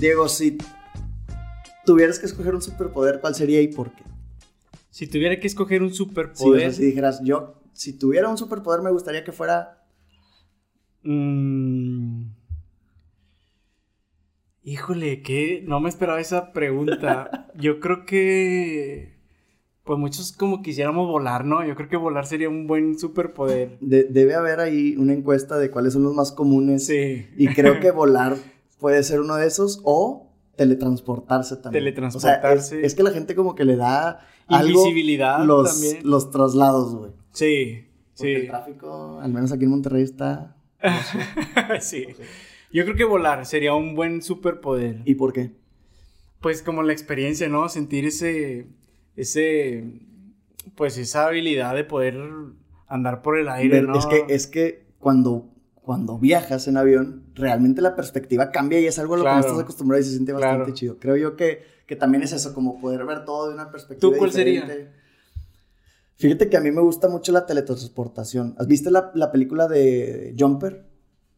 Diego, si tuvieras que escoger un superpoder, ¿cuál sería y por qué? Si tuviera que escoger un Sí, o superpoder. sea, si dijeras, yo, si tuviera un superpoder, me gustaría que fuera. mm, híjole, que no me esperaba esa pregunta. Yo creo que. Pues muchos como quisiéramos volar, ¿no? Yo creo que volar sería un buen superpoder. de- debe haber ahí una encuesta de cuáles son los más comunes. Sí. Y creo que volar puede ser uno de esos o teletransportarse también. Teletransportarse. O sea, es, es que la gente como que le da algo Invisibilidad los, también. los traslados, güey. Sí, Porque el sí. tráfico, al menos aquí en Monterrey, está... sí. Yo creo que volar sería un buen superpoder. ¿Y por qué? Pues como la experiencia, ¿no? Sentir ese, ese, pues esa habilidad de poder andar por el aire, Ver- ¿no? Es que, es que cuando, cuando viajas en avión, realmente la perspectiva cambia y es algo a lo que no estás acostumbrado y se siente bastante Claro. chido. Creo yo que, que también es eso, como poder ver todo de una perspectiva ¿Tú cuál sería? diferente. Fíjate que a mí me gusta mucho la teletransportación. ¿Has visto la, la película de Jumper?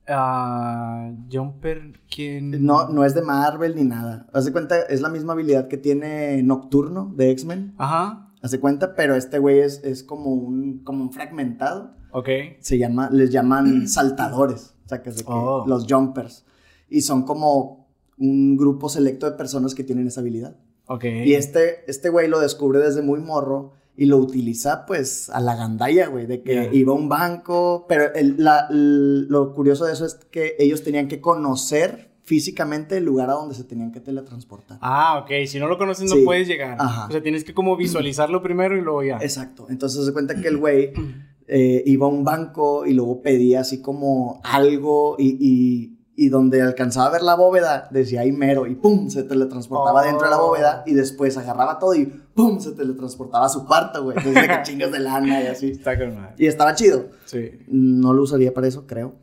Ah, Jumper, ¿quién? No, no es de Marvel ni nada. Haz de cuenta, es la misma habilidad que tiene Nocturno de X-Men. Ajá, Haz de cuenta, pero este güey es, es como, un, como un fragmentado. ok. se llama, les llaman saltadores, es de que Oh. los jumpers. Y son como un grupo selecto de personas que tienen esa habilidad. Y este, este güey lo descubre desde muy morro y lo utiliza pues a la gandalla, güey, de que Ya. iba a un banco, pero el- la- l- lo curioso de eso es que ellos tenían que conocer físicamente el lugar a donde se tenían que teletransportar. Ah, ok. Si no lo conoces, no Sí. puedes llegar. Ajá. O sea, tienes que como visualizarlo primero y luego ya. Exacto. Entonces se cuenta que el güey eh, iba a un banco y luego pedía así como algo y, y, y donde alcanzaba a ver la bóveda decía ahí mero y pum, se teletransportaba Oh. dentro de la bóveda y después agarraba todo y pum, se teletransportaba a su cuarto, güey. Entonces que chingas de lana y así. Está con madre. Y estaba chido. Sí. No lo usaría para eso, creo.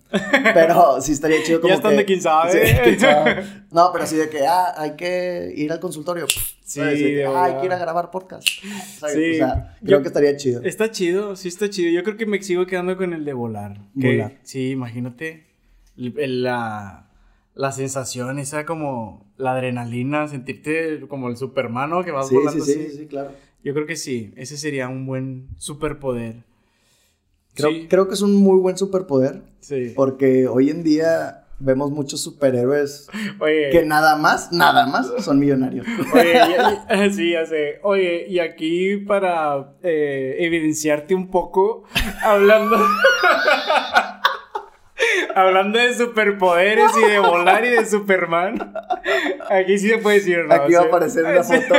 Pero sí estaría chido como Ya están que... de quién sabe. Sí, quién sabe. No, pero así de que, ah, hay que ir al consultorio. Sí, ¿sabes? De que, de ah, hay verdad. que ir a grabar podcast. ¿sabes? Sí. O sea, creo Yo- que estaría chido. Está chido, sí está chido. Yo creo que me sigo quedando con el de volar. Volar. Sí, imagínate. la, la sensación, esa como la adrenalina, sentirte como el Superman, ¿no? Que vas Sí, volando sí, sí, sí, claro. Yo creo que sí, ese sería un buen superpoder. Creo, sí, creo que es un muy buen superpoder sí. porque hoy en día vemos muchos superhéroes Oye, que nada más, nada más son millonarios. Oye, y- y- sí, ya sé. Oye, y aquí para eh, evidenciarte un poco, hablando. hablando de superpoderes y de volar y de Superman. Aquí sí se puede decir, ¿no? Aquí va a aparecer una foto.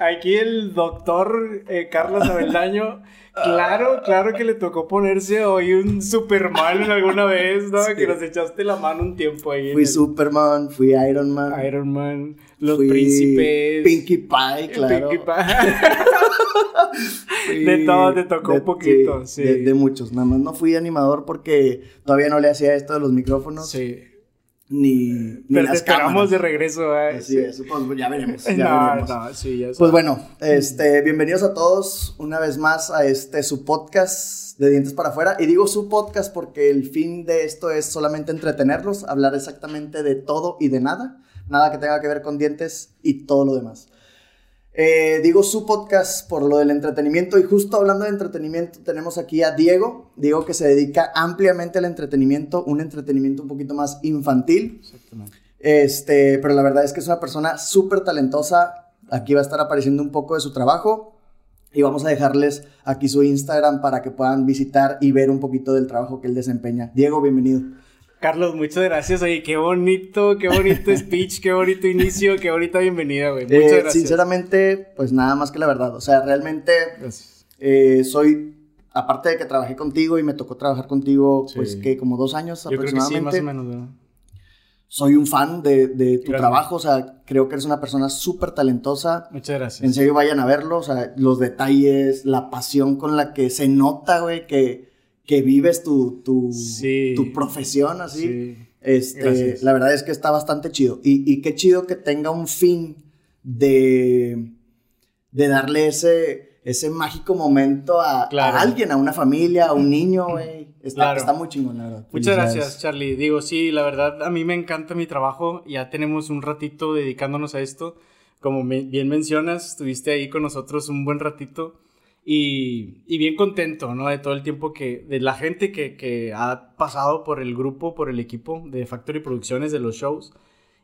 Aquí el doctor eh, Carlos Abeldaño. Claro, claro que le tocó ponerse hoy un Superman en alguna vez, ¿no? Sí. Que nos echaste la mano un tiempo ahí. Fui el- Superman, fui Iron Man, Iron Man, los fui príncipes. Pinkie Pie, claro. Pinkie Pie. De todo te tocó un poquito, sí. De, de muchos, nada más no fui animador porque todavía no le hacía esto de los micrófonos, sí. Ni, ni las cámaras. de regreso, ¿eh? Así es, pues ya veremos, ya no, veremos. no, sí, ya Pues bueno, este, bienvenidos a todos una vez más a este su podcast de Dientes para afuera. Y digo su podcast porque el fin de esto es solamente entretenerlos, hablar exactamente de todo y de nada, nada que tenga que ver con dientes y todo lo demás. Eh, digo su podcast por lo del entretenimiento y justo hablando de entretenimiento tenemos aquí a Diego, Diego que se dedica ampliamente al entretenimiento, un entretenimiento un poquito más infantil. Exactamente. Este, pero la verdad es que es una persona súper talentosa. Aquí va a estar apareciendo un poco de su trabajo. Y vamos a dejarles aquí su Instagram para que puedan visitar y ver un poquito del trabajo que él desempeña. Diego, bienvenido. Carlos, muchas gracias. Oye, qué bonito, qué bonito speech, qué bonito inicio, qué bonita bienvenida, güey. Muchas Eh, gracias. sinceramente, pues nada más que la verdad. O sea, realmente eh, soy, aparte de que trabajé contigo y me tocó trabajar contigo, Sí. pues que como dos años Yo creo que sí, aproximadamente. más o menos, ¿verdad? Soy un fan de, de tu Gracias. trabajo. O sea, creo que eres una persona súper talentosa. Muchas gracias. En serio, vayan a verlo, o sea, los detalles, la pasión con la que se nota, güey, que, que vives tu, tu, Sí. tu profesión, así. Sí. Este, Gracias. la verdad es que está bastante chido. Y, y qué chido que tenga un fin de, de darle ese, ese mágico momento a, Claro. a alguien, a una familia, a un niño, güey. Está, está muy chingón, la verdad. Muchas gracias, Charlie. Digo, sí, la verdad, a mí me encanta mi trabajo. Ya tenemos un ratito dedicándonos a esto. Como bien mencionas, estuviste ahí con nosotros un buen ratito. Y, y, bien contento, ¿no? De todo el tiempo que, de la gente que, que, ha pasado por el grupo, por el equipo de Factory Producciones, de los shows.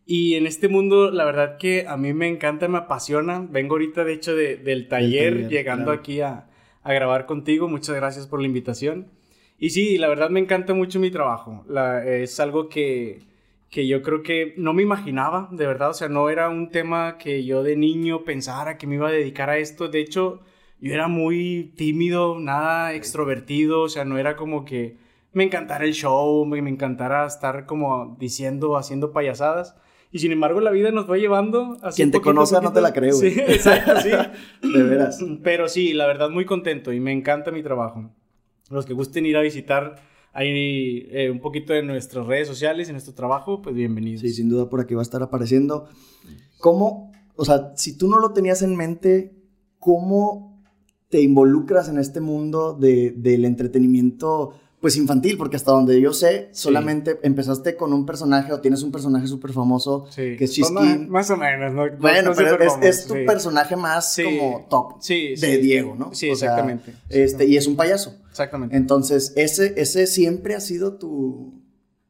Y en este mundo, la verdad que a mí me encanta, me apasiona. Vengo ahorita, de hecho, de, del, taller, llegando aquí a, a, grabar contigo. Muchas gracias por la invitación. Y sí, la verdad me encanta mucho mi trabajo. La, es algo que, que yo creo que no me imaginaba, de verdad. O sea, no era un tema que yo de niño pensara que me iba a dedicar a esto. De hecho yo era muy tímido, nada extrovertido, o sea, no era como que me encantara el show, me, me encantara estar como diciendo, haciendo payasadas. Y sin embargo, la vida nos va llevando así. Quien te conoce no te la creo. Sí, exacto, sí. de veras. Pero sí, la verdad, muy contento y me encanta mi trabajo. Los que gusten ir a visitar ahí eh, un poquito de nuestras redes sociales y nuestro trabajo, pues bienvenidos. Sí, sin duda por aquí va a estar apareciendo. ¿Cómo, o sea, si tú no lo tenías en mente, cómo te involucras en este mundo de, del entretenimiento pues infantil, porque hasta donde yo sé, solamente empezaste con un personaje o tienes un personaje súper famoso que es Chisquín. Más, o menos, ¿no? Bueno, pero es, tu personaje más como top de Diego, ¿no? Sí, exactamente. Este, y es un payaso. Exactamente. Entonces, ese, ese siempre ha sido tu,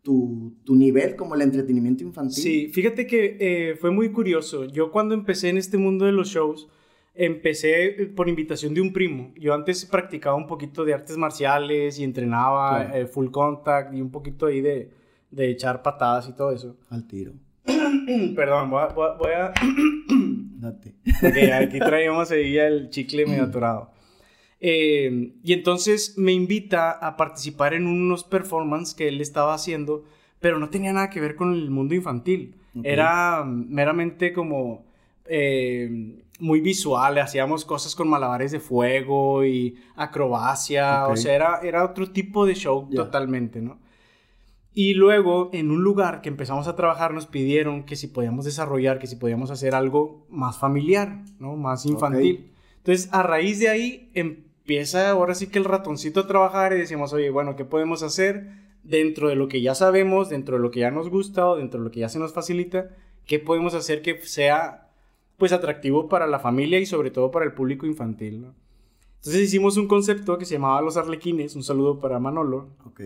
tu, tu nivel como el entretenimiento infantil. Sí, fíjate que eh, fue muy curioso. Yo cuando empecé en este mundo de los shows, empecé eh, por invitación de un primo. Yo antes practicaba un poquito de artes marciales y entrenaba eh, full contact y un poquito ahí de, de, echar patadas y todo eso. Al tiro. Perdón, voy a... Voy a... Date. Okay, aquí traíamos ahí el chicle medio atorado. Eh, y entonces me invita a participar en unos performances que él estaba haciendo, pero no tenía nada que ver con el mundo infantil. Era meramente como muy visual, hacíamos cosas con malabares de fuego y acrobacia, o sea, era, era otro tipo de show totalmente, ¿no? Y luego, en un lugar que empezamos a trabajar, nos pidieron que si podíamos desarrollar, que si podíamos hacer algo más familiar, ¿no? Más infantil. Entonces, a raíz de ahí, empieza ahora sí que el ratoncito a trabajar y decimos, oye, bueno, ¿qué podemos hacer dentro de lo que ya sabemos, dentro de lo que ya nos gusta o dentro de lo que ya se nos facilita? ¿Qué podemos hacer que sea pues atractivo para la familia y sobre todo para el público infantil, ¿no? Entonces hicimos un concepto que se llamaba Los Arlequines, un saludo para Manolo. Ok.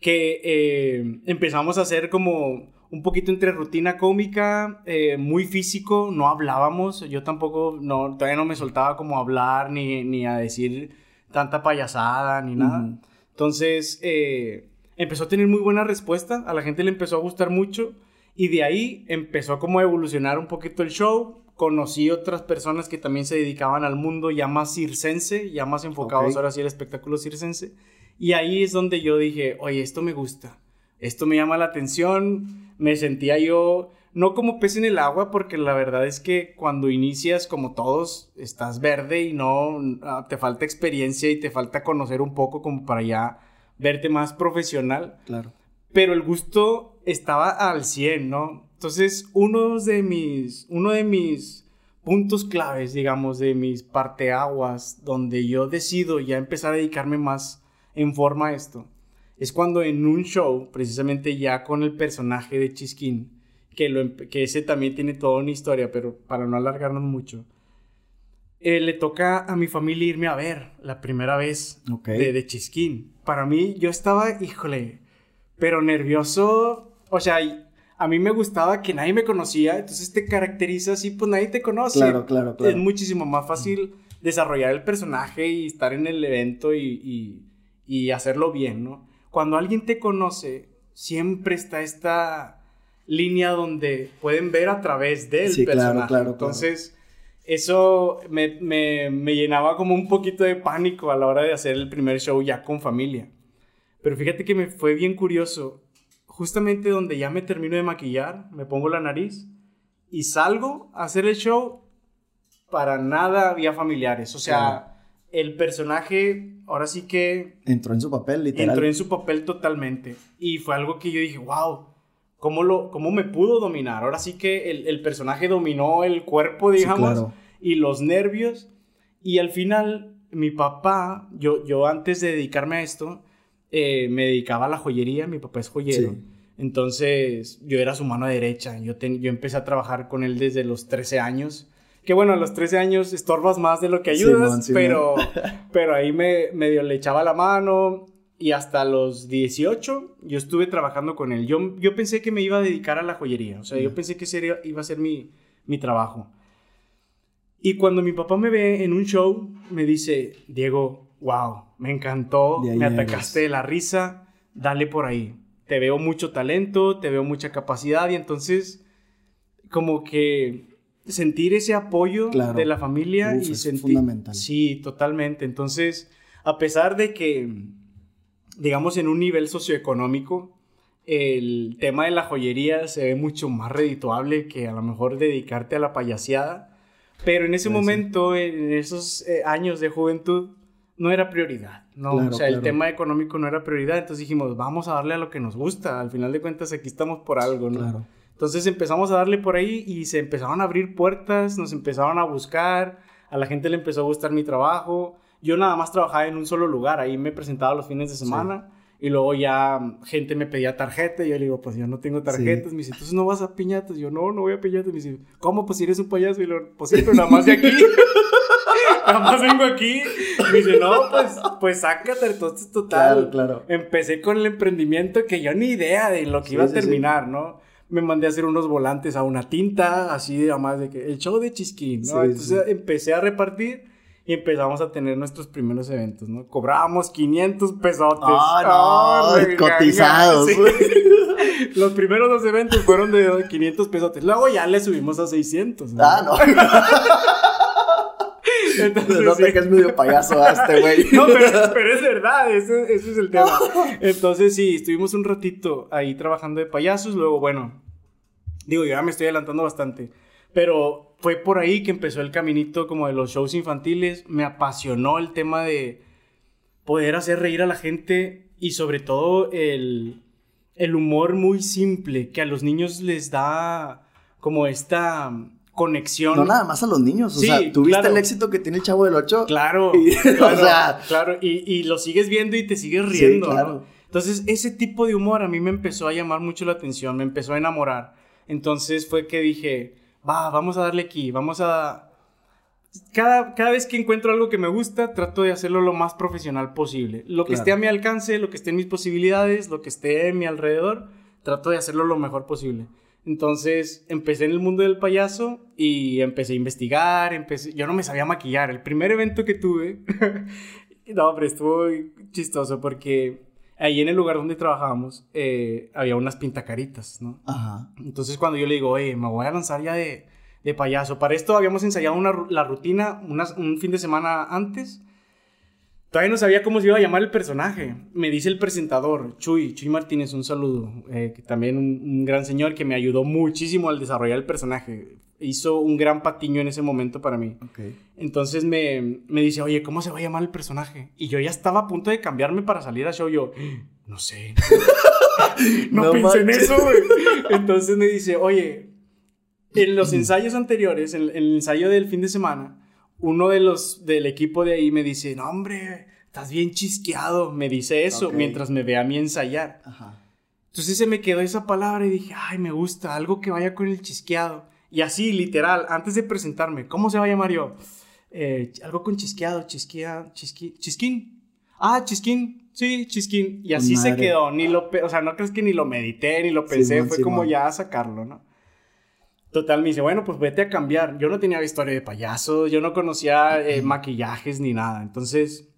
Que eh, empezamos a hacer como un poquito entre rutina cómica, eh, muy físico, no hablábamos, yo tampoco, no, todavía no me soltaba como a hablar ni, ni a decir tanta payasada ni nada. Entonces eh, empezó a tener muy buena respuesta, a la gente le empezó a gustar mucho y de ahí empezó como a evolucionar un poquito el show conocí otras personas que también se dedicaban al mundo ya más circense, ya más enfocados ahora sí al espectáculo circense. Y ahí es donde yo dije, oye, esto me gusta, esto me llama la atención, me sentía yo no como pez en el agua, porque la verdad es que cuando inicias, como todos, estás verde y no ah, te falta experiencia y te falta conocer un poco como para ya verte más profesional. Claro. Pero el gusto estaba al 100, ¿no? Entonces, uno de mis, uno de mis puntos claves, digamos, de mis parteaguas, donde yo decido ya empezar a dedicarme más en forma a esto, es cuando en un show, precisamente ya con el personaje de Chisquín, que, lo, que ese también tiene toda una historia, pero para no alargarnos mucho, eh, le toca a mi familia irme a ver la primera vez de, de Chisquín. Para mí, yo estaba, híjole, pero nervioso, o sea, a mí me gustaba que nadie me conocía, entonces te caracteriza así, pues nadie te conoce. Claro, claro, claro. Es muchísimo más fácil desarrollar el personaje y estar en el evento y, y, hacerlo bien, ¿no? Cuando alguien te conoce, siempre está esta línea donde pueden ver a través del sí, personaje. Claro, claro, Entonces, eso me, me, me llenaba como un poquito de pánico a la hora de hacer el primer show ya con familia. Pero fíjate que me fue bien curioso justamente donde ya me termino de maquillar, me pongo la nariz y salgo a hacer el show, para nada había familiares. O sea, el personaje ahora sí que... Entró en su papel, literal. Entró en su papel totalmente. Y fue algo que yo dije, wow, ¿cómo, lo, cómo me pudo dominar? Ahora sí que el, personaje dominó el cuerpo, digamos, y los nervios. Y al final, mi papá, yo, yo antes de dedicarme a esto, eh, me dedicaba a la joyería, mi papá es joyero. Entonces yo era su mano derecha. Yo, yo empecé a trabajar con él desde los 13 años. Que bueno, a los 13 años estorbas más de lo que ayudas, pero, pero ahí me medio le echaba la mano. Y hasta los 18 yo estuve trabajando con él. Yo, yo pensé que me iba a dedicar a la joyería. O sea, yo pensé que sería, iba a ser mi, mi trabajo. Y cuando mi papá me ve en un show, me dice, Diego, wow, me encantó, me atacaste de la risa, dale por ahí. Te veo mucho talento, te veo mucha capacidad y entonces como que sentir ese apoyo de la familia y sentir... fundamental. Sí, totalmente. Entonces, a pesar de que, digamos, en un nivel socioeconómico, el tema de la joyería se ve mucho más redituable que a lo mejor dedicarte a la payaseada pero en ese momento, en esos eh, años de juventud, no era prioridad, ¿no? o sea, el tema económico no era prioridad, entonces dijimos, vamos a darle a lo que nos gusta, al final de cuentas aquí estamos por algo, ¿no? Claro. Entonces empezamos a darle por ahí y se empezaron a abrir puertas, nos empezaron a buscar, a la gente le empezó a gustar mi trabajo, yo nada más trabajaba en un solo lugar, ahí me presentaba los fines de semana. Y luego ya gente me pedía tarjeta y yo le digo, pues yo no tengo tarjetas. Me dice, entonces no vas a piñatas. Y yo, no, no voy a piñatas. Me dice, ¿cómo? Pues si eres un payaso. Y lo, pues sí, pero nada más de aquí. nada más vengo aquí. Me dice, no, pues, pues sácate. Entonces, total. Claro, claro. Empecé con el emprendimiento que yo ni idea de lo que iba a terminar, ¿no? Me mandé a hacer unos volantes a una tinta, así, además de que el show de Chisquín, ¿no? Entonces empecé a repartir y empezamos a tener nuestros primeros eventos, ¿no? Cobrábamos 500 pesotes. Ah, no, cotizados. Los primeros dos eventos fueron de 500 pesotes. Luego ya le subimos a 600. Ah, no. Entonces, no te que es medio payaso a este güey. No, pero, pero, es verdad, ese, ese, es el tema. Entonces, sí, estuvimos un ratito ahí trabajando de payasos. Luego, bueno, digo, ya me estoy adelantando bastante. Pero fue por ahí que empezó el caminito como de los shows infantiles. Me apasionó el tema de poder hacer reír a la gente y sobre todo el, el humor muy simple que a los niños les da como esta conexión. No nada más a los niños, o sea, ¿tuviste el éxito que tiene el Chavo del 8? Claro, claro, o sea... claro, y, y, lo sigues viendo y te sigues riendo, claro. Entonces, ese tipo de humor a mí me empezó a llamar mucho la atención, me empezó a enamorar. Entonces fue que dije, va, vamos a darle aquí, vamos a... Cada, cada vez que encuentro algo que me gusta, trato de hacerlo lo más profesional posible. Lo que esté a mi alcance, lo que esté en mis posibilidades, lo que esté en mi alrededor, trato de hacerlo lo mejor posible. Entonces empecé en el mundo del payaso y empecé a investigar, empecé... yo no me sabía maquillar. El primer evento que tuve, no, pero estuvo chistoso porque ahí en el lugar donde trabajábamos eh, había unas pintacaritas, ¿no? Ajá. Entonces cuando yo le digo, oye, me voy a lanzar ya de, de payaso. Para esto habíamos ensayado una, la rutina un fin de semana antes. Todavía no sabía cómo se iba a llamar el personaje. Me dice el presentador, Chuy, Chuy Martínez, un saludo. Eh, que también un, un, gran señor que me ayudó muchísimo al desarrollar el personaje hizo un gran patiño en ese momento para mí. Entonces me, me, dice, oye, ¿cómo se va a llamar el personaje? Y yo ya estaba a punto de cambiarme para salir a show. Yo, no sé. no, pensé en eso, güey. Entonces me dice, oye, en los ensayos anteriores, en, el ensayo del fin de semana, uno de los del equipo de ahí me dice, no, hombre, estás bien chisqueado. Me dice eso mientras me ve a mí ensayar. Entonces se me quedó esa palabra y dije, ay, me gusta, algo que vaya con el chisqueado. Y así, literal, antes de presentarme, ¿cómo se va a llamar yo? Eh, algo con chisqueado, chisquea, chisqui, chisquín. Ah, chisquín, sí, chisquín. Y así se quedó, ni lo, o sea, no crees que ni lo medité, ni lo pensé, fue como ya a sacarlo, ¿no? Total, me dice, bueno, pues vete a cambiar. Yo no tenía historia de payaso, yo no conocía eh, maquillajes ni nada. Entonces,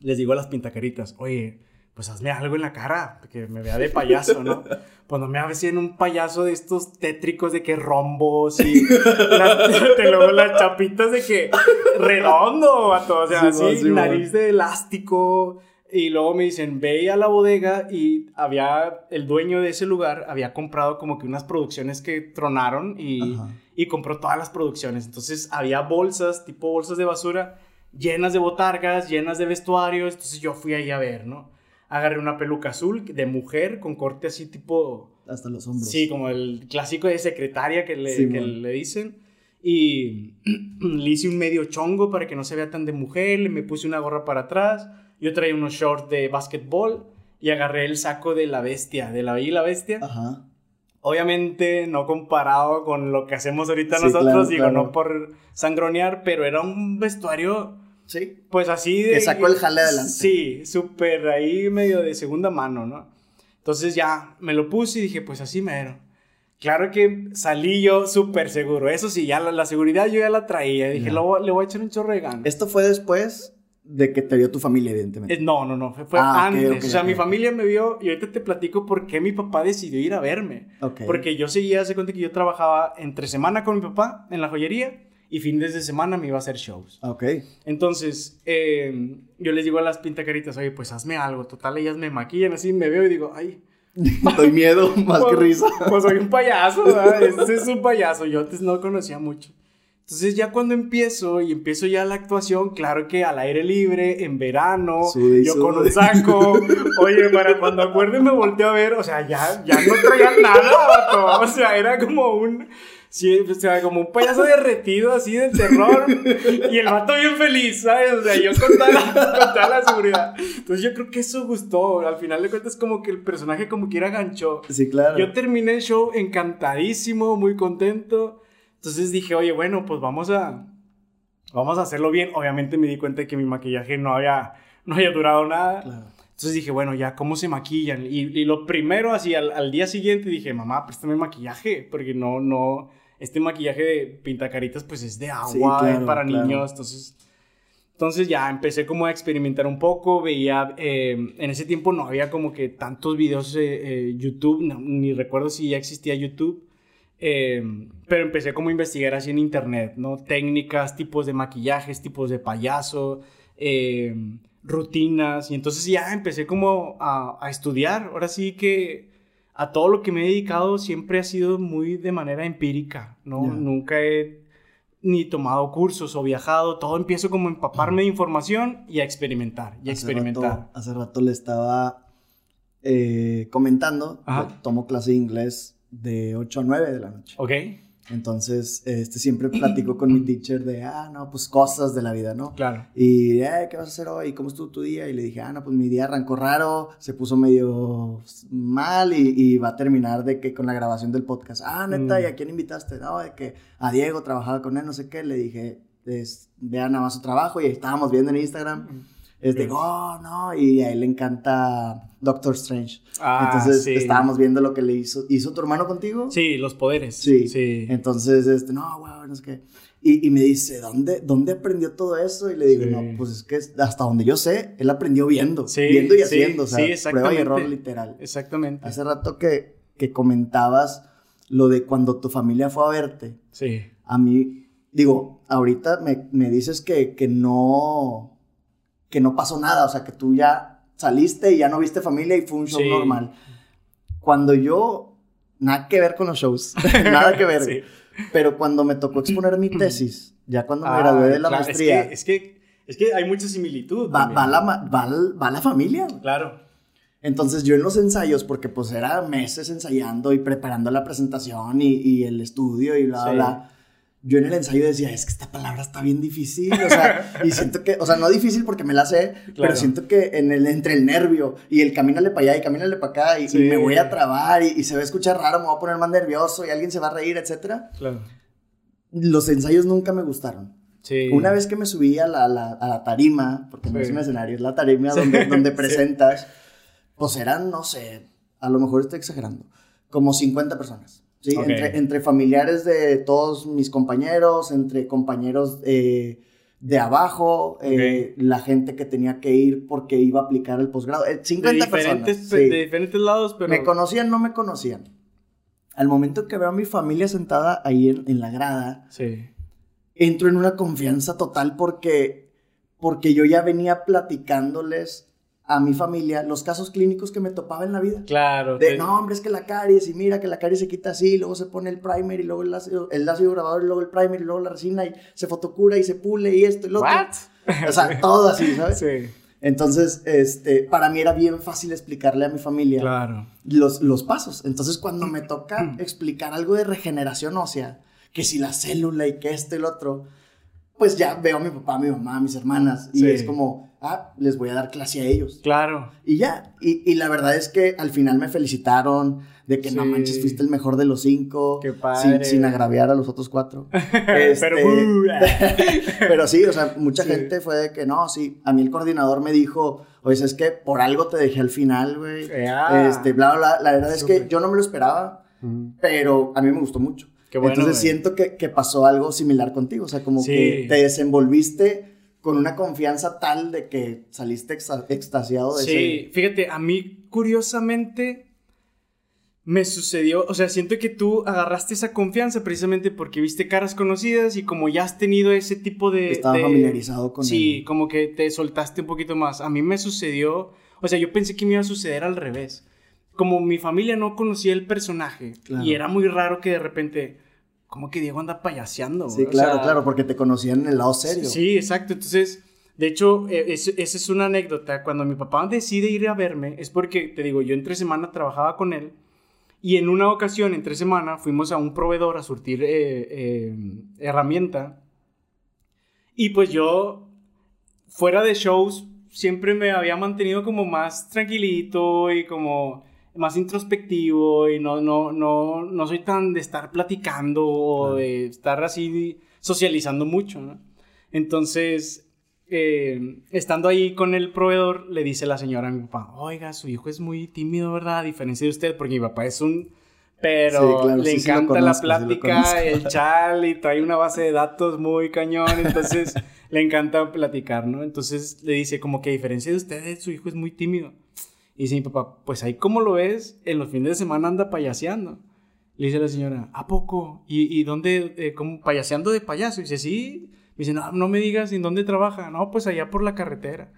les digo a las pintacaritas, oye, pues hazme algo en la cara, que me vea de payaso, ¿no? Pues no me hagas en un payaso de estos tétricos de que rombos y luego las chapitas de que redondo, todo, o sea, así, nariz de elástico. Y luego me dicen, ve a la bodega y había, el dueño de ese lugar había comprado como que unas producciones que tronaron y, y compró todas las producciones. Entonces había bolsas, tipo bolsas de basura, llenas de botargas, llenas de vestuarios. Entonces yo fui ahí a ver, ¿no? agarré una peluca azul de mujer con corte así tipo... Hasta los hombros. Sí, como el clásico de secretaria que le, le dicen. Y le hice un medio chongo para que no se vea tan de mujer, me puse una gorra para atrás, yo traía unos shorts de básquetbol y agarré el saco de la bestia, de la bella y la bestia. Ajá. Obviamente no comparado con lo que hacemos ahorita nosotros, digo, no por sangronear, pero era un vestuario, sí, pues así de... Que sacó el jale adelante. Sí, súper ahí medio de segunda mano, ¿no? Entonces ya me lo puse y dije, pues así mero. Claro que salí yo súper seguro, eso sí, ya la, seguridad yo ya la traía, dije, le voy a echar un chorro de ganas. ¿Esto fue después de que te vio tu familia, evidentemente. Eh, no, no, no, fue, ah, antes. o sea, mi familia me vio y ahorita te platico por qué mi papá decidió ir a verme. Porque yo seguía, hace cuenta que yo trabajaba entre semana con mi papá en la joyería y fines de semana me iba a hacer shows. Ok. Entonces, em, yo les digo a las pintacaritas, oye, pues hazme algo. Total, ellas me maquillan así, me veo y digo, ay. Doy miedo, más que pues, risa. Pues soy un payaso, ¿verdad? Este es un payaso. Yo antes no conocía mucho. Entonces ya cuando empiezo y empiezo ya la actuación, claro que al aire libre, en verano, yo con un saco, oye, para cuando acuerde me volteo a ver, o sea, ya, ya no traía nada, o sea, era como un, sí, o sea, como un payaso derretido así de terror y el vato bien feliz, ¿sabes? O sea, yo con toda, la, con toda la seguridad. Entonces yo creo que eso gustó, al final de cuentas como que el personaje como quiera ganchó. Sí, claro. Yo terminé el show encantadísimo, muy contento. Entonces dije, oye, bueno, pues vamos a, vamos a hacerlo bien. Obviamente me di cuenta de que mi maquillaje no había, no había durado nada. Entonces dije, bueno, ya, ¿cómo se maquillan? Y, lo primero, así, al, día siguiente dije, mamá, préstame maquillaje, porque no, no, este maquillaje de pintacaritas, pues es de agua, para niños, entonces... Entonces ya empecé como a experimentar un poco, veía, eh, en ese tiempo no había como que tantos videos de eh, YouTube, ni recuerdo si ya existía YouTube, Em, pero empecé como a investigar así en internet, ¿no? Técnicas, tipos de maquillajes, tipos de payaso, em, rutinas. Y entonces ya empecé como a, estudiar. Ahora sí que a todo lo que me he dedicado siempre ha sido muy de manera empírica, ¿no? Nunca he ni tomado cursos o viajado. Todo empiezo como a empaparme de información y a experimentar, y a experimentar. hace rato le estaba eh, comentando, tomo clase de inglés de 8 a 9 de la noche. Ok. Entonces, este, siempre platico con mi teacher de, ah, no, pues cosas de la vida, ¿no? Claro. Y, eh, ¿qué vas a hacer hoy? ¿Cómo estuvo tu día? Y le dije, ah, no, pues mi día arrancó raro, se puso medio mal y, va a terminar de que con la grabación del podcast. Ah, neta, ¿y a mm. quién invitaste? No, de que a Diego trabajaba con él, no sé qué. Le dije, vean nada más su trabajo y estábamos viendo en Instagram. Mm es de, oh, no, y a él le encanta Doctor Strange. Ah, Entonces estábamos viendo lo que le hizo. ¿Hizo tu hermano contigo? Sí, los poderes. Sí. sí. Entonces, este, no, wow, no sé qué. Y, y, me dice, ¿dónde, ¿dónde aprendió todo eso? Y le digo, no, pues es que hasta donde yo sé, él aprendió viendo. viendo y haciendo, o sea, prueba y error literal. Exactamente. Hace rato que, que comentabas lo de cuando tu familia fue a verte. Sí. A mí, digo, ahorita me, me dices que, que no que no pasó nada, o sea, que tú ya saliste y ya no viste familia y fue un show normal. Cuando yo, nada que ver con los shows, nada que ver, pero cuando me tocó exponer mi tesis, ya cuando me gradué de la maestría. Es que, es que, hay mucha similitud. Va, la, va, la familia. Claro. Entonces yo en los ensayos, porque pues era meses ensayando y preparando la presentación y, y el estudio y bla, bla yo en el ensayo decía, es que esta palabra está bien difícil, o sea, y siento que, o sea, no difícil porque me la sé, pero siento que en el, entre el nervio y el camínale para allá y camínale para acá y, me voy a trabar y, se va a escuchar raro, me voy a poner más nervioso y alguien se va a reír, etcétera. Claro. Los ensayos nunca me gustaron. Sí. Una vez que me subí a la, a la tarima, porque no es un escenario, es la tarima donde, donde presentas, pues eran, no sé, a lo mejor estoy exagerando, como 50 personas. Sí, entre, familiares de todos mis compañeros, entre compañeros eh, de abajo, eh, la gente que tenía que ir porque iba a aplicar el posgrado. 50 eh, de personas. De diferentes lados, pero... Me conocían, no me conocían. Al momento que veo a mi familia sentada ahí en, en la grada, sí. entro en una confianza total porque, porque yo ya venía platicándoles a mi familia los casos clínicos que me topaba en la vida. Claro. De, no, hombre, es que la caries, y mira que la caries se quita así, luego se pone el primer, y luego el ácido, el ácido grabador, y luego el primer, y luego la resina, y se fotocura, y se pule, y esto, y lo otro. O sea, todo así, ¿sabes? Sí. Entonces, este, para mí era bien fácil explicarle a mi familia claro. los, los pasos. Entonces, cuando me toca explicar algo de regeneración ósea, que si la célula y que esto y lo otro, pues ya veo a mi papá, a mi mamá, a mis hermanas, y es como ah, les voy a dar clase a ellos. Claro. Y ya, y, y la verdad es que al final me felicitaron de que no manches, fuiste el mejor de los cinco. Qué Sin, padre. sin agraviar a los otros cuatro. Este, Pero, uh, pero sí, o sea, mucha Sí. gente fue de que no, sí. A mí el coordinador me dijo, oye, es que por algo te dejé al final, güey. Ah. Este, bla, bla. La verdad es que yo no me lo esperaba, Mm. pero a mí me gustó mucho. Qué bueno, Entonces güey. siento que, que pasó algo similar contigo, o sea, como Sí. que te desenvolviste con una confianza tal de que saliste extasiado de Sí, fíjate, a mí curiosamente me sucedió, o sea, siento que tú agarraste esa confianza precisamente porque viste caras conocidas y como ya has tenido ese tipo de... Estaba de- familiarizado con Sí, como que te soltaste un poquito más. A mí me sucedió, o sea, yo pensé que me iba a suceder al revés. Como mi familia no conocía el personaje Claro. y era muy raro que de repente, como que Diego anda payaseando. Sí, o claro, sea, claro, porque te conocían en el lado serio. Sí, exacto. Entonces, de hecho, es- esa es una anécdota. Cuando mi papá decide ir a verme, es porque, te digo, yo entre semana trabajaba con él. Y en una ocasión, entre semana, fuimos a un proveedor a surtir eh, eh, herramienta. Y pues yo, fuera de shows, siempre me había mantenido como más tranquilito y como más introspectivo y no, no, no, no soy tan de estar platicando o Claro. de estar así socializando mucho, ¿no? Entonces, eh, estando ahí con el proveedor, le dice la señora a mi papá, oiga, su hijo es muy tímido, ¿verdad? A diferencia de usted, porque mi papá es un... Pero Sí, claro, le sí, sí lo encanta conozco, la plática, el chal y trae una base de datos muy cañón, entonces le encanta platicar, ¿no? Entonces le dice como que a diferencia de usted, su hijo es muy tímido. Y dice mi papá, pues ahí como lo ves, en los fines de semana anda payaseando. Le dice la señora, ¿a poco? ¿Y, y dónde, eh, como payaseando de payaso? Y dice, sí. Me dice, no, no me digas en dónde trabaja. No, pues allá por la carretera.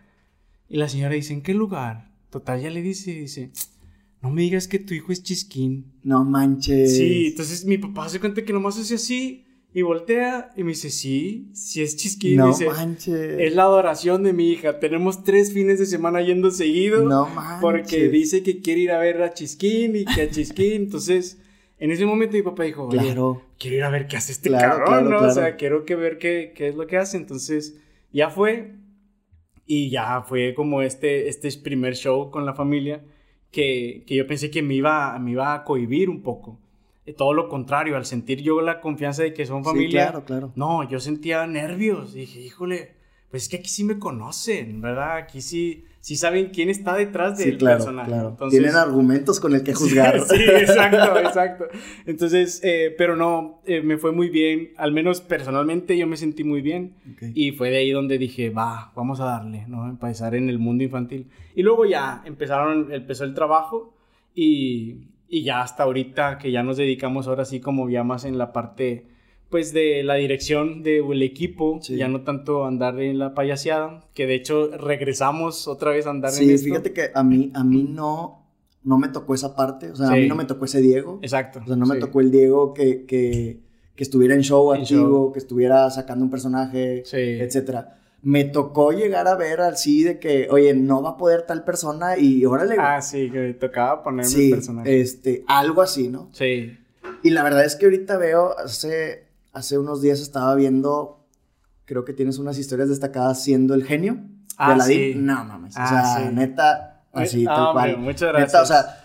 Y la señora dice, ¿en qué lugar? Total, ya le dice, dice, no me digas que tu hijo es chisquín. No manches. Sí, entonces mi papá se cuenta que nomás hace así y voltea y me dice, sí, sí es chisquín. No dice, manches. es la adoración de mi hija. Tenemos tres fines de semana yendo seguido. No manches. Porque dice que quiere ir a ver a Chisquín y que a Chisquín. Entonces, en ese momento mi papá dijo, oye, Claro. quiero ir a ver qué hace este Claro, cabrón, claro, ¿no? claro. O sea, quiero que ver qué, qué es lo que hace. Entonces, ya fue. Y ya fue como este, este primer show con la familia que, que yo pensé que me iba, me iba a cohibir un poco. Eh, Todo lo contrario, al sentir yo la confianza de que son Sí, familia, claro, claro. no, yo sentía nervios. Dije, híjole, pues es que aquí sí me conocen, ¿verdad? Aquí sí, sí saben quién está detrás del Sí, claro, personaje. claro. Entonces, Tienen argumentos con el que juzgar. Sí, exacto, exacto. Entonces, eh, pero no, eh, me fue muy bien. Al menos personalmente yo me sentí muy bien. Ok. Y fue de ahí donde dije, va, vamos a darle, ¿no? Empezar en el mundo infantil. Y luego ya empezaron, empezó el trabajo y, y ya hasta ahorita que ya nos dedicamos ahora sí como ya más en la parte, pues de la dirección del equipo, Sí. ya no tanto andar en la payaseada, que de hecho regresamos otra vez a andar en Sí, esto. fíjate que a mí, a mí no, no me tocó esa parte. O sea, a Sí. mí no me tocó ese Diego. Exacto. O sea, no me sí. tocó el Diego que, que, que estuviera en show En activo, show. que estuviera sacando un personaje, Sí. etcétera. Me tocó llegar a ver así de que, oye, no va a poder tal persona y órale. güey. Ah, sí, que tocaba ponerme sí, el personaje. este, algo así, ¿no? Sí. Y la verdad es que ahorita veo, hace, hace unos días estaba viendo, creo que tienes unas historias destacadas siendo el genio Ah, de Aladdin. sí. No mames, o Ah, sea, sí. neta, así, Ah, tal hombre, cual. muchas Neta, gracias. o sea,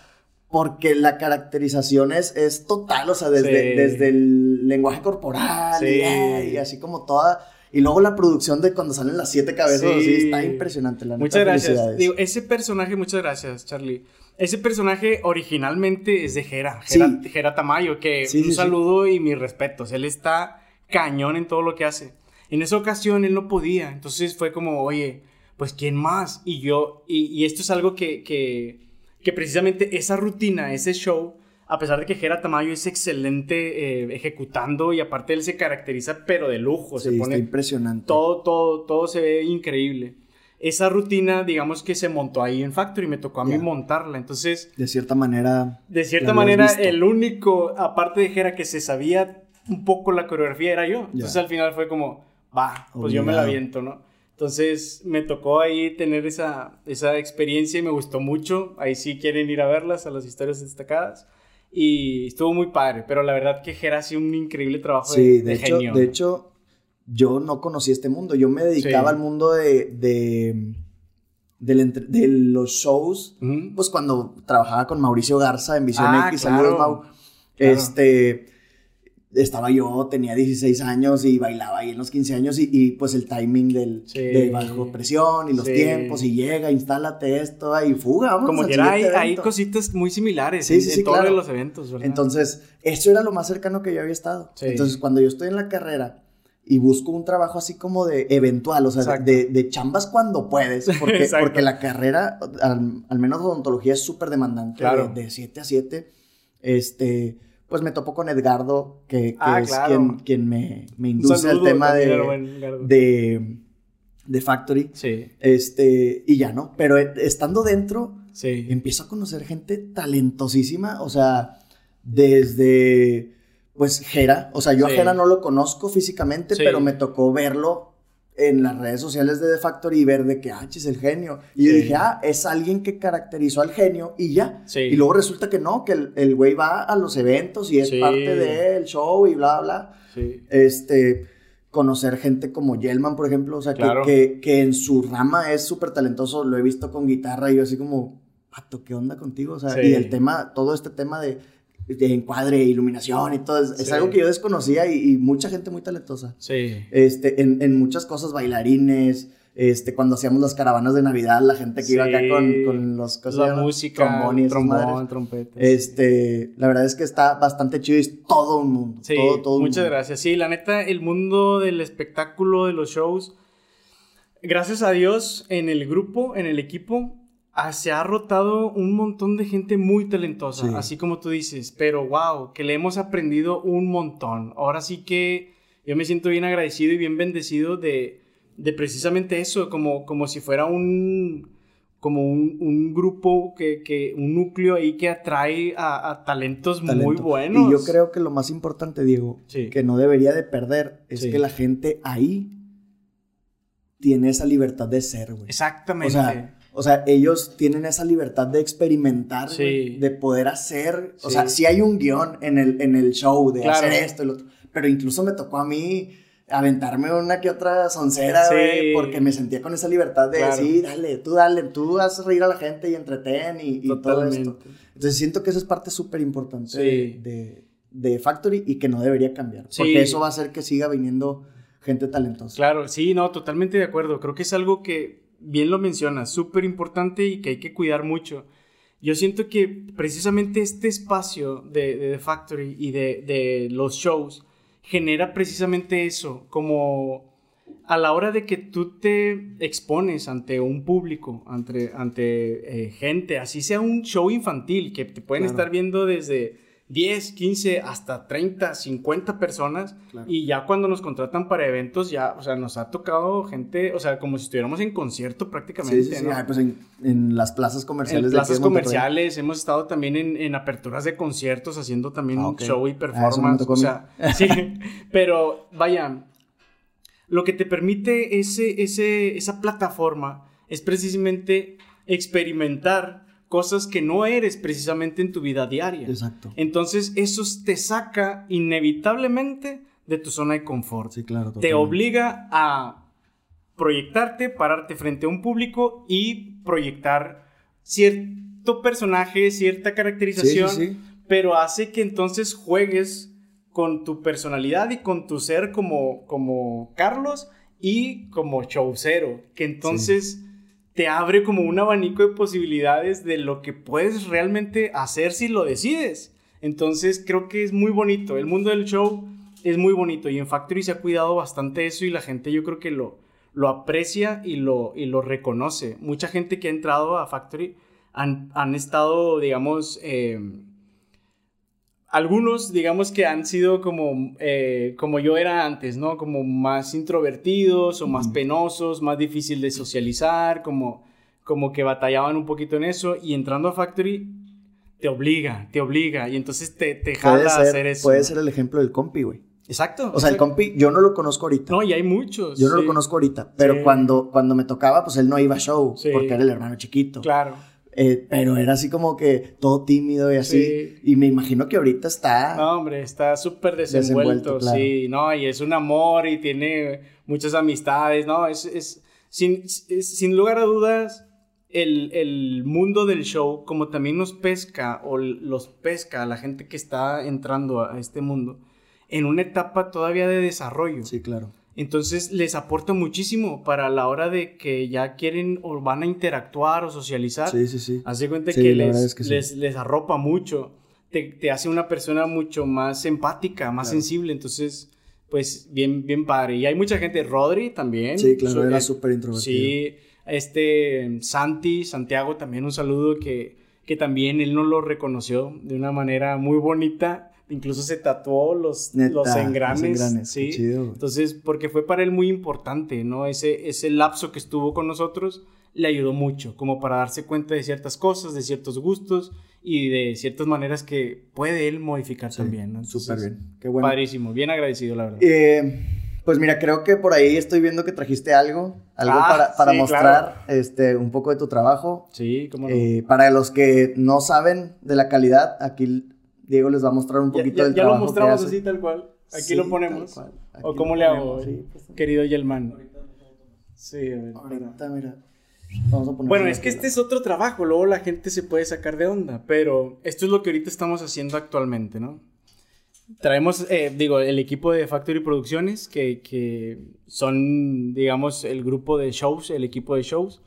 porque la caracterización es, es total, o sea, desde, Sí. desde el lenguaje corporal Sí. y, ay, y así como toda. Y luego la producción de cuando salen las siete cabezas, Sí. así, está impresionante, la neta. Muchas gracias. Digo, ese personaje, muchas gracias, Charlie. Ese personaje originalmente es de Jera, Sí. Jera, Tamayo, que Sí, un saludo y mis respetos. Él está cañón en todo lo que hace. En esa ocasión él no podía, entonces fue como, oye, pues ¿quién más? Y yo, y, y esto es algo que, que, que precisamente esa rutina, ese show, a pesar de que Jera Tamayo es excelente eh, ejecutando y aparte él se caracteriza pero de lujo, Sí, se está pone impresionante. todo, todo, todo se ve increíble. Esa rutina, digamos que se montó ahí en Factory, me tocó a mí Ya. montarla. Entonces, De cierta manera. de cierta manera, el único, aparte de Jera, que se sabía un poco la coreografía era yo. Entonces, Ya. al final fue como, va, pues yo me la Obligado. aviento, ¿no? Entonces, me tocó ahí tener esa, esa experiencia y me gustó mucho. Ahí sí quieren ir a verlas, a las historias destacadas. Y estuvo muy padre, pero la verdad que Jera hacía un increíble trabajo Sí, de, de, de hecho, genio. de hecho, yo no conocí este mundo. Yo me dedicaba Sí. al mundo de, de, de los shows, pues cuando trabajaba con Mauricio Garza en Visión Ah, X, claro. saludos, Mau. Claro. Este, estaba yo, tenía 16 años y bailaba ahí en los 15 años y, y, pues el timing del, Sí. de bajo presión y los Sí. tiempos y llega, instálate esto y fuga, vamos Como que hay, hay cositas muy similares Sí, en, en todos claro. los eventos, ¿verdad? Entonces, eso era lo más cercano que yo había estado. Entonces, cuando yo estoy en la carrera y busco un trabajo así como de eventual, o sea, de, de chambas cuando puedes, porque, porque la carrera, al, al menos odontología, es súper demandante, Claro. de 7 a 7. Este, pues me topo con Edgardo, que, que Ah, es claro. quien, quien me, me induce al tema de, de, de Factory. Sí, Este, y ya no, pero eh, estando dentro, sí. empiezo a conocer gente talentosísima, o sea, desde, pues, Jera, o sea, yo Sí. a Jera no lo conozco físicamente, pero me tocó verlo en las redes sociales de The Factory y ver de que, ah, chis, el genio. Y yo dije, ah, es alguien que caracterizó al genio y ya. Sí. Y luego resulta que no, que el, güey va a los eventos y es Sí. parte del show y bla, bla. Este, conocer gente como Yelman, por ejemplo, o sea, que- Claro. que, que en su rama es súper talentoso, lo he visto con guitarra y yo así como, pato, ¿qué onda contigo? O sea, y el tema, todo este tema de, de encuadre, iluminación y todo, es, Sí. algo que yo desconocía y, y mucha gente muy talentosa. Sí. Este, en, en muchas cosas, bailarines, este, cuando hacíamos las caravanas de Navidad, la gente que iba acá Sí. con, con los ¿cómo se La música, Trombón y trombón, trompetas. Este, la verdad es que está bastante chido y es todo un mundo. Sí, todo, todo un muchas mundo. gracias. Sí, la neta, el mundo del espectáculo, de los shows, gracias a Dios, en el grupo, en el equipo, ah, se ha rotado un montón de gente muy talentosa, Sí. así como tú dices, pero wow, que le hemos aprendido un montón. Ahora sí que yo me siento bien agradecido y bien bendecido de, de precisamente eso, como, como si fuera un como un, un grupo que, que, un núcleo ahí que atrae a, a talentos muy buenos. Y yo creo que lo más importante, Diego, Sí. que no debería de perder, es Sí. que la gente ahí tiene esa libertad de ser, güey. Exactamente. O sea, o sea, ellos tienen esa libertad de experimentar, Sí. de poder hacer. O Sí. sea, sí hay un guion en el, en el show de Claro. hacer esto y lo otro. Pero incluso me tocó a mí aventarme una que otra soncera, Sí. güey, porque me sentía con esa libertad de, Claro. sí, dale, tú dale, tú haces reír a la gente y entretén y, y todo esto. Entonces siento que esa es parte súper importante de, de Factory y que no debería cambiar. Porque eso va a hacer que siga viniendo gente talentosa. Claro, sí, no, totalmente de acuerdo. Creo que es algo que, bien lo mencionas, súper importante y que hay que cuidar mucho. Yo siento que precisamente este espacio de, de The Factory y de, de los shows genera precisamente eso, como a la hora de que tú te expones ante un público, ante, ante eh, gente, así sea un show infantil, que te pueden Claro. estar viendo desde 10, 15, hasta 30, 50 personas, Claro. y ya cuando nos contratan para eventos, ya, o sea, nos ha tocado gente, o sea, como si estuviéramos en concierto prácticamente, Sí, sí, sí. ¿no? Ay, pues en, en las plazas comerciales En de plazas comerciales, hemos estado también en, en aperturas de conciertos, haciendo también Ah, show y Ah, performance. tocó a o sea, sí, pero vaya, lo que te permite ese, ese, esa plataforma es precisamente experimentar cosas que no eres precisamente en tu vida diaria. Exacto. Entonces, eso te saca inevitablemente de tu zona de confort Sí, claro. te obliga a proyectarte, pararte frente a un público y proyectar cierto personaje, cierta caracterización, Sí, sí, sí. pero hace que entonces juegues con tu personalidad y con tu ser como, como Carlos y como showcero, que entonces te abre como un abanico de posibilidades de lo que puedes realmente hacer si lo decides. Entonces creo que es muy bonito, el mundo del show es muy bonito y en Factory se ha cuidado bastante eso y la gente yo creo que lo, lo aprecia y lo, y lo reconoce. Mucha gente que ha entrado a Factory han, han estado, digamos, eh, algunos, digamos que han sido como, eh, como yo era antes, ¿no? Como más introvertidos o más penosos, más difícil de socializar, como, como que batallaban un poquito en eso y entrando a Factory te obliga, te obliga y entonces te, te jala a ser, hacer eso. puede ser el ejemplo del compi, güey. Exacto. O sea, el compi, yo no lo conozco ahorita. No, y hay muchos. yo no sí. lo conozco ahorita. Pero Sí. cuando, cuando me tocaba, pues él no iba a show. Sí. Porque era el hermano chiquito. Claro. Eh, pero era así como que todo tímido y así. Sí. Y me imagino que ahorita está. No, hombre, está súper desenvuelto, Desenvuelto, claro. sí, no, y es un amor y tiene muchas amistades, no, es, es sin, es- sin lugar a dudas, el, el, mundo del show, como también nos pesca o los pesca a la gente que está entrando a este mundo, en una etapa todavía de desarrollo. Sí, claro. Entonces les aporta muchísimo para la hora de que ya quieren o van a interactuar o socializar. Sí, sí, sí. Hace cuenta que, les, les, les, arropa mucho. Te, te, hace una persona mucho más empática, más sensible. Entonces, pues bien, bien padre. Y hay mucha gente, Rodri también. Sí, claro, era súper introvertido. Sí, este Santi, Santiago también un saludo que, que también él nos lo reconoció de una manera muy bonita incluso se tatuó los, los engranes. sí. Entonces, porque fue para él muy importante, ¿no? Ese, ese lapso que estuvo con nosotros le ayudó mucho, como para darse cuenta de ciertas cosas, de ciertos gustos y de ciertas maneras que puede él modificar también, ¿no? Súper bien. Qué bueno. Padrísimo, bien agradecido, la verdad. Eh, pues mira, creo que por ahí estoy viendo que trajiste algo, algo ah, para, para mostrar este, un poco de tu trabajo. Sí, cómo no. Eh, para los que no saben de la calidad, aquí Diego les va a mostrar un poquito del trabajo. Ya lo mostramos así tal cual. Aquí lo ponemos. ¿O cómo le hago, pues, querido Yelman? Sí, a ver. Ahorita, mira. Vamos a bueno, es que este es otro trabajo, luego la gente se puede sacar de onda, pero esto es lo que ahorita estamos haciendo actualmente, ¿no? Traemos, eh, digo, el equipo de Factory Producciones, que, que son, digamos, el grupo de shows, el equipo de shows,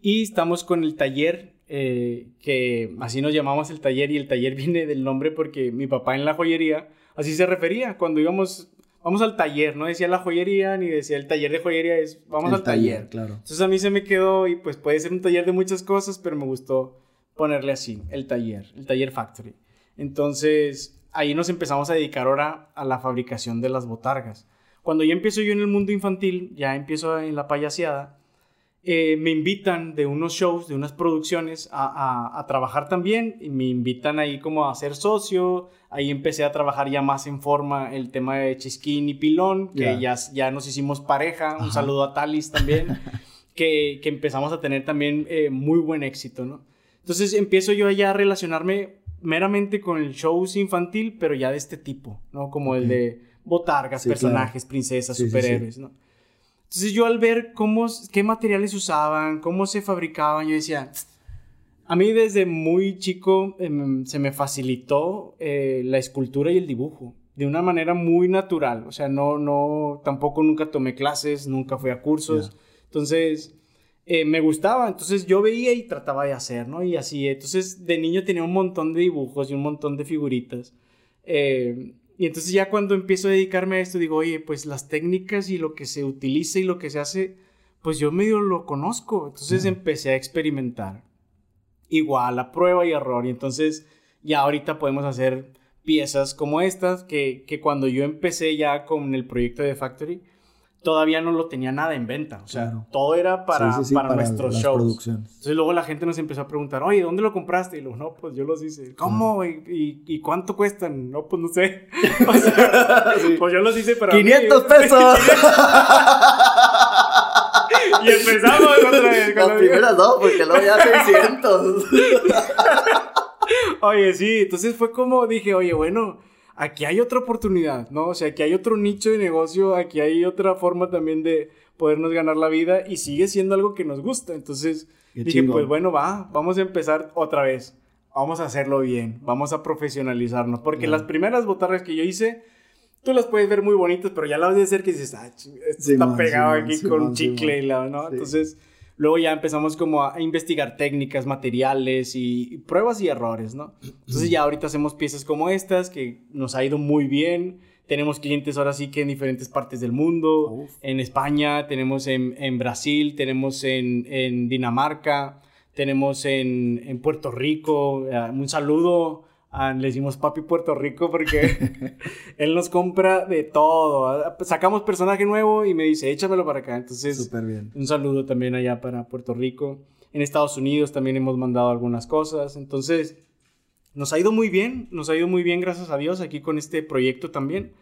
y estamos con el taller eh, que así nos llamamos el taller y el taller viene del nombre porque mi papá en la joyería así se refería cuando íbamos vamos al taller no decía la joyería ni decía el taller de joyería es vamos al taller, claro. Entonces a mí se me quedó y pues puede ser un taller de muchas cosas pero me gustó ponerle así el taller el taller factory. Entonces ahí nos empezamos a dedicar ahora a la fabricación de las botargas. Cuando ya empiezo yo en el mundo infantil ya empiezo en la payaseada eh, me invitan de unos shows, de unas producciones a, trabajar también y me invitan ahí como a ser socio. Ahí empecé a trabajar ya más en forma el tema de Chisquín y Pilón, que ya, ya nos hicimos pareja. Un saludo a Talis también, que, que, empezamos a tener también eh, muy buen éxito, ¿no? Entonces empiezo yo ya a relacionarme meramente con el shows infantil, pero ya de este tipo, ¿no? Como el de botargas, personajes, princesas, superhéroes, ¿no? Entonces yo al ver cómo, qué materiales usaban, cómo se fabricaban, yo decía, a mí desde muy chico em, se me facilitó eh, la escultura y el dibujo de una manera muy natural. O sea, no, no, tampoco nunca tomé clases, nunca fui a cursos. Entonces, eh, me gustaba. Entonces yo veía y trataba de hacer, ¿no? Y así. Entonces, de niño tenía un montón de dibujos y un montón de figuritas. Eh, y entonces ya cuando empiezo a dedicarme a esto, digo, oye, pues las técnicas y lo que se utiliza y lo que se hace, pues yo medio lo conozco. Entonces empecé a experimentar. Igual, a prueba y error. Y entonces ya ahorita podemos hacer piezas como estas, que, que cuando yo empecé ya con el proyecto de Factory, todavía no lo tenía nada en venta. O sea, todo era para, para, nuestros shows. Entonces luego la gente nos empezó a preguntar, oye, ¿dónde lo compraste? Y luego, no, pues yo los hice. ¿Cómo? ¿Y, y, cuánto cuestan? No, pues no sé. Pues yo los hice para 500 pesos. y empezamos otra vez. Las primeras no, porque luego ya 600. oye, sí, entonces fue como dije, oye, bueno aquí hay otra oportunidad, ¿no? O sea, aquí hay otro nicho de negocio, aquí hay otra forma también de podernos ganar la vida y sigue siendo algo que nos gusta. Entonces dije, pues bueno, va, vamos a empezar otra vez. Vamos a hacerlo bien, vamos a profesionalizarnos. Porque las primeras botargas que yo hice, tú las puedes ver muy bonitas, pero ya las de hacer que dices, ah, esto está pegado aquí con chicle, ¿no? Entonces Luego ya empezamos como a investigar técnicas, materiales y, pruebas y errores, ¿no? Entonces ya ahorita hacemos piezas como estas que nos ha ido muy bien. Tenemos clientes ahora sí que en diferentes partes del mundo. En España, tenemos en, en Brasil, tenemos en, en Dinamarca, tenemos en, en, Puerto Rico. Un saludo le decimos papi Puerto Rico porque él nos compra de todo. Sacamos personaje nuevo y me dice, échamelo para acá. Entonces, bien. un saludo también allá para Puerto Rico. En Estados Unidos también hemos mandado algunas cosas. Entonces, nos ha ido muy bien, nos ha ido muy bien, gracias a Dios, aquí con este proyecto también.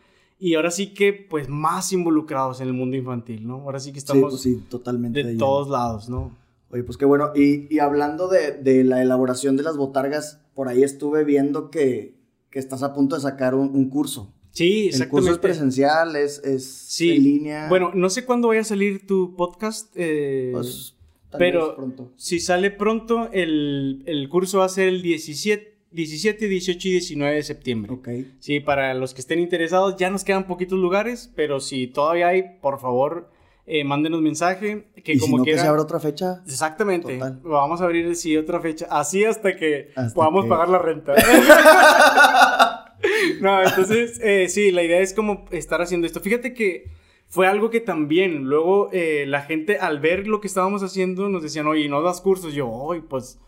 Y ahora sí que, pues, más involucrados en el mundo infantil, ¿no? Ahora sí que estamos sí, pues totalmente de todos lados, ¿no? Oye, pues qué bueno. Y, y hablando de, de, la elaboración de las botargas, por ahí estuve viendo que, que estás a punto de sacar un, un curso. Sí, exactamente. ¿El curso es presencial? ¿Es, es sí. en línea? Bueno, no sé cuándo vaya a salir tu podcast. Eh... Pues Pero si sale pronto, el, el, curso va a ser el 17, 17, 18 y 19 de septiembre. Ok. Sí, para los que estén interesados, ya nos quedan poquitos lugares, pero si todavía hay, por favor, eh, mándenos mensaje. Que ¿Y como si no quiera... que se abra otra fecha. Exactamente. Vamos a abrir, sí, otra fecha. Así hasta que podamos pagar la renta. no, entonces, eh, sí, la idea es como estar haciendo esto. Fíjate que fue algo que también, luego eh, la gente al ver lo que estábamos haciendo nos decían, oye, ¿no das cursos? Yo, oye, pues,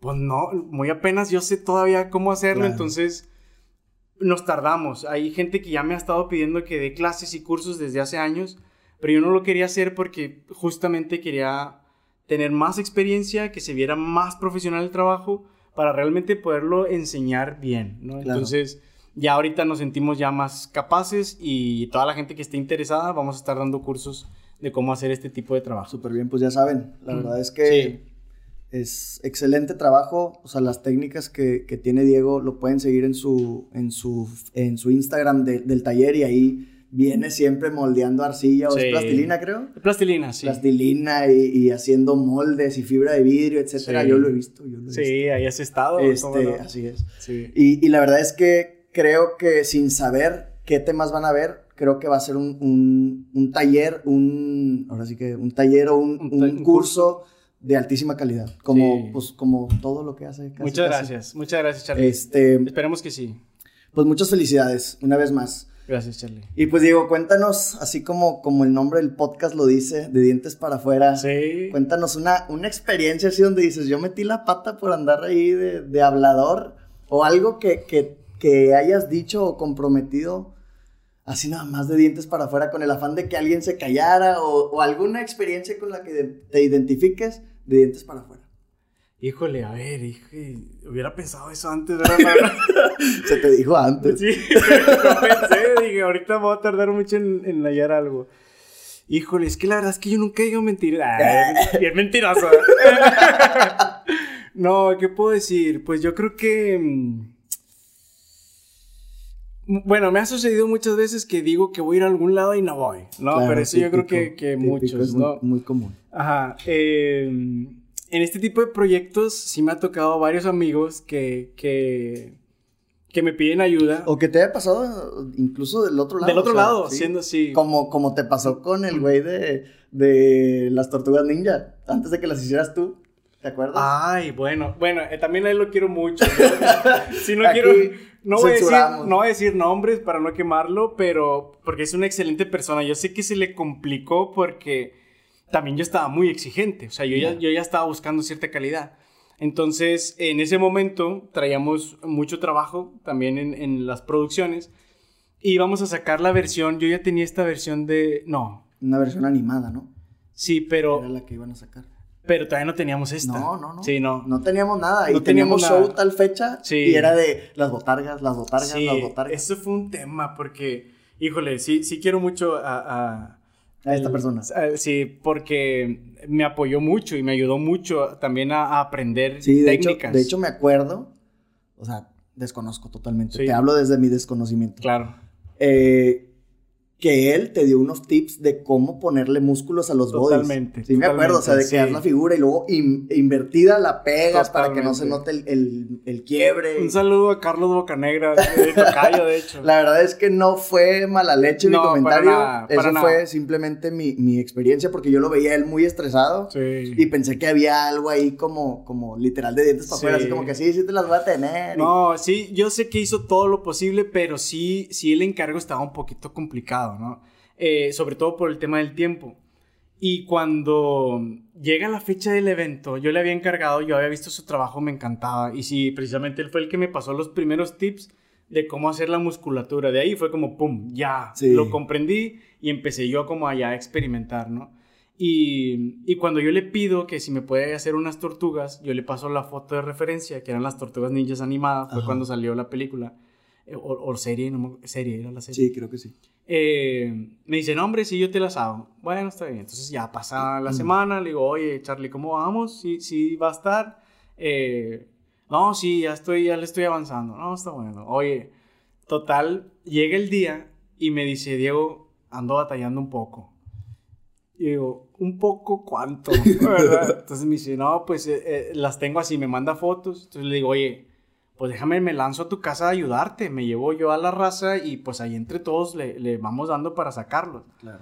pues no, muy apenas yo sé todavía cómo hacerlo, entonces nos tardamos. Hay gente que ya me ha estado pidiendo que dé clases y cursos desde hace años, pero yo no lo quería hacer porque justamente quería tener más experiencia, que se viera más profesional el trabajo para realmente poderlo enseñar bien, ¿no? Entonces ya ahorita nos sentimos ya más capaces y toda la gente que esté interesada vamos a estar dando cursos de cómo hacer este tipo de trabajo. Súper bien, pues ya saben, la verdad es que es excelente trabajo, o sea, las técnicas que, tiene Diego lo pueden seguir en su, en su, en su Instagram del taller y ahí viene siempre moldeando arcilla o es plastilina, creo. Plastilina, sí. Plastilina y, haciendo moldes y fibra de vidrio, etcétera. Yo lo he visto, yo lo he sí, ahí has estado. Este, Así es. Y, y la verdad es que creo que sin saber qué temas van a ver, creo que va a ser un, un, taller, un, ahora sí que un taller o un, un, curso de altísima calidad, como, pues, como todo lo que hace. muchas gracias, muchas gracias Charlie. Este, Esperemos que sí. Pues muchas felicidades, una vez más. Gracias, Charlie. Y pues Diego, cuéntanos, así como, como el nombre del podcast lo dice, de dientes para afuera. Sí. Cuéntanos una, una experiencia así donde dices, yo metí la pata por andar ahí de, de hablador o algo que, que que hayas dicho o comprometido así nada más de dientes para afuera con el afán de que alguien se callara o, alguna experiencia con la que te identifiques de dientes para afuera. Híjole, a ver, hijo, hubiera pensado eso antes, ¿verdad? se te dijo antes. Sí, pensé, dije, ahorita voy a tardar mucho en, en hallar algo. Híjole, es que la verdad es que yo nunca digo mentiras. es mentiroso. no, ¿qué puedo decir? Pues yo creo que mm, bueno, me ha sucedido muchas veces que digo que voy a ir a algún lado y no voy, ¿no? Pero eso yo creo que, que muchos, ¿no? Muy, común. Ajá. Em, en este tipo de proyectos sí me ha tocado varios amigos que, que, que me piden ayuda. O que te haya pasado incluso del otro lado. Del otro lado, siendo así. Como, como te pasó con el güey de, de las tortugas ninja, antes de que las hicieras tú. ¿Te acuerdas? Ay, bueno, bueno, eh, también a él lo quiero mucho. si no quiero, no voy, a decir, no voy a decir nombres para no quemarlo, pero porque es una excelente persona. Yo sé que se le complicó porque también yo estaba muy exigente, o sea, yo, ya, yo ya estaba buscando cierta calidad. Entonces, en ese momento traíamos mucho trabajo también en, en las producciones y íbamos a sacar la versión, yo ya tenía esta versión de, no. Una versión animada, ¿no? Sí, pero... Era la que iban a sacar. Pero todavía no teníamos esta. No, no, no. Sí, no. No teníamos nada. y teníamos, show tal fecha. Sí. Y era de las botargas, las botargas, las botargas. Eso fue un tema porque, híjole, sí, sí quiero mucho a... A, esta persona. sí, porque me apoyó mucho y me ayudó mucho también a, aprender sí, de técnicas. Hecho, de hecho, me acuerdo, o sea, desconozco totalmente. Te hablo desde mi desconocimiento. Claro. Eh, que él te dio unos tips de cómo ponerle músculos a los bodies. Totalmente. Sí, me acuerdo, o sea, de crear la figura y luego invertida la pegas para que no se note el, el, quiebre. Un saludo a Carlos Bocanegra, de Tocayo, de hecho. la verdad es que no fue mala leche mi comentario. Para Eso fue simplemente mi, mi, experiencia porque yo lo veía él muy estresado. Sí. Y pensé que había algo ahí como, como literal de dientes para afuera, así como que sí, sí te las voy a tener. No, sí, yo sé que hizo todo lo posible, pero sí, sí el encargo estaba un poquito complicado. Eh, sobre todo por el tema del tiempo. Y cuando llega la fecha del evento, yo le había encargado, yo había visto su trabajo, me encantaba. Y sí, precisamente él fue el que me pasó los primeros tips de cómo hacer la musculatura. De ahí fue como, ¡pum! Ya, lo comprendí y empecé yo como allá a experimentar, ¿no? Y, y, cuando yo le pido que si me puede hacer unas tortugas, yo le paso la foto de referencia, que eran las tortugas ninjas animadas, fue cuando salió la película. Eh, o, serie, no, serie, era la serie. Sí, creo que sí. Eh, me dice, no, hombre, si yo te las hago. Bueno, está bien. Entonces ya pasa la semana, le digo, oye, Charlie, ¿cómo vamos? Sí, sí, va a estar. Eh, no, sí, ya estoy, ya le estoy avanzando. No, está bueno. Oye, total, llega el día y me dice, Diego, ando batallando un poco. Y digo, un poco cuánto, ¿verdad? Entonces me dice, no, pues eh, eh, las tengo así, me manda fotos. Entonces le digo, oye, pues déjame, me lanzo a tu casa a ayudarte. Me llevo yo a la raza y pues ahí entre todos le, le vamos dando para sacarlos. Claro.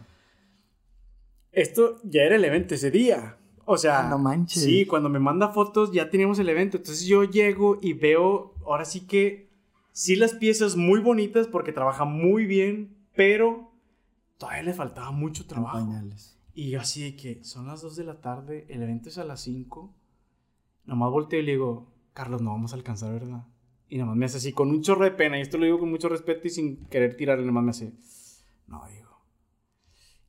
Esto ya era el evento ese día. O sea, no manches. sí, cuando me manda fotos ya teníamos el evento. Entonces yo llego y veo, ahora sí que, sí las piezas muy bonitas porque trabaja muy bien, pero todavía le faltaba mucho En trabajo. pañales. Y yo así de que son las 2 de la tarde, el evento es a las 5. Nomás volteo y le digo, Carlos, no vamos a alcanzar, ¿verdad? Y nomás me hace así, con un chorro de pena. Y esto lo digo con mucho respeto y sin querer tirarle, nomás me hace, no, digo.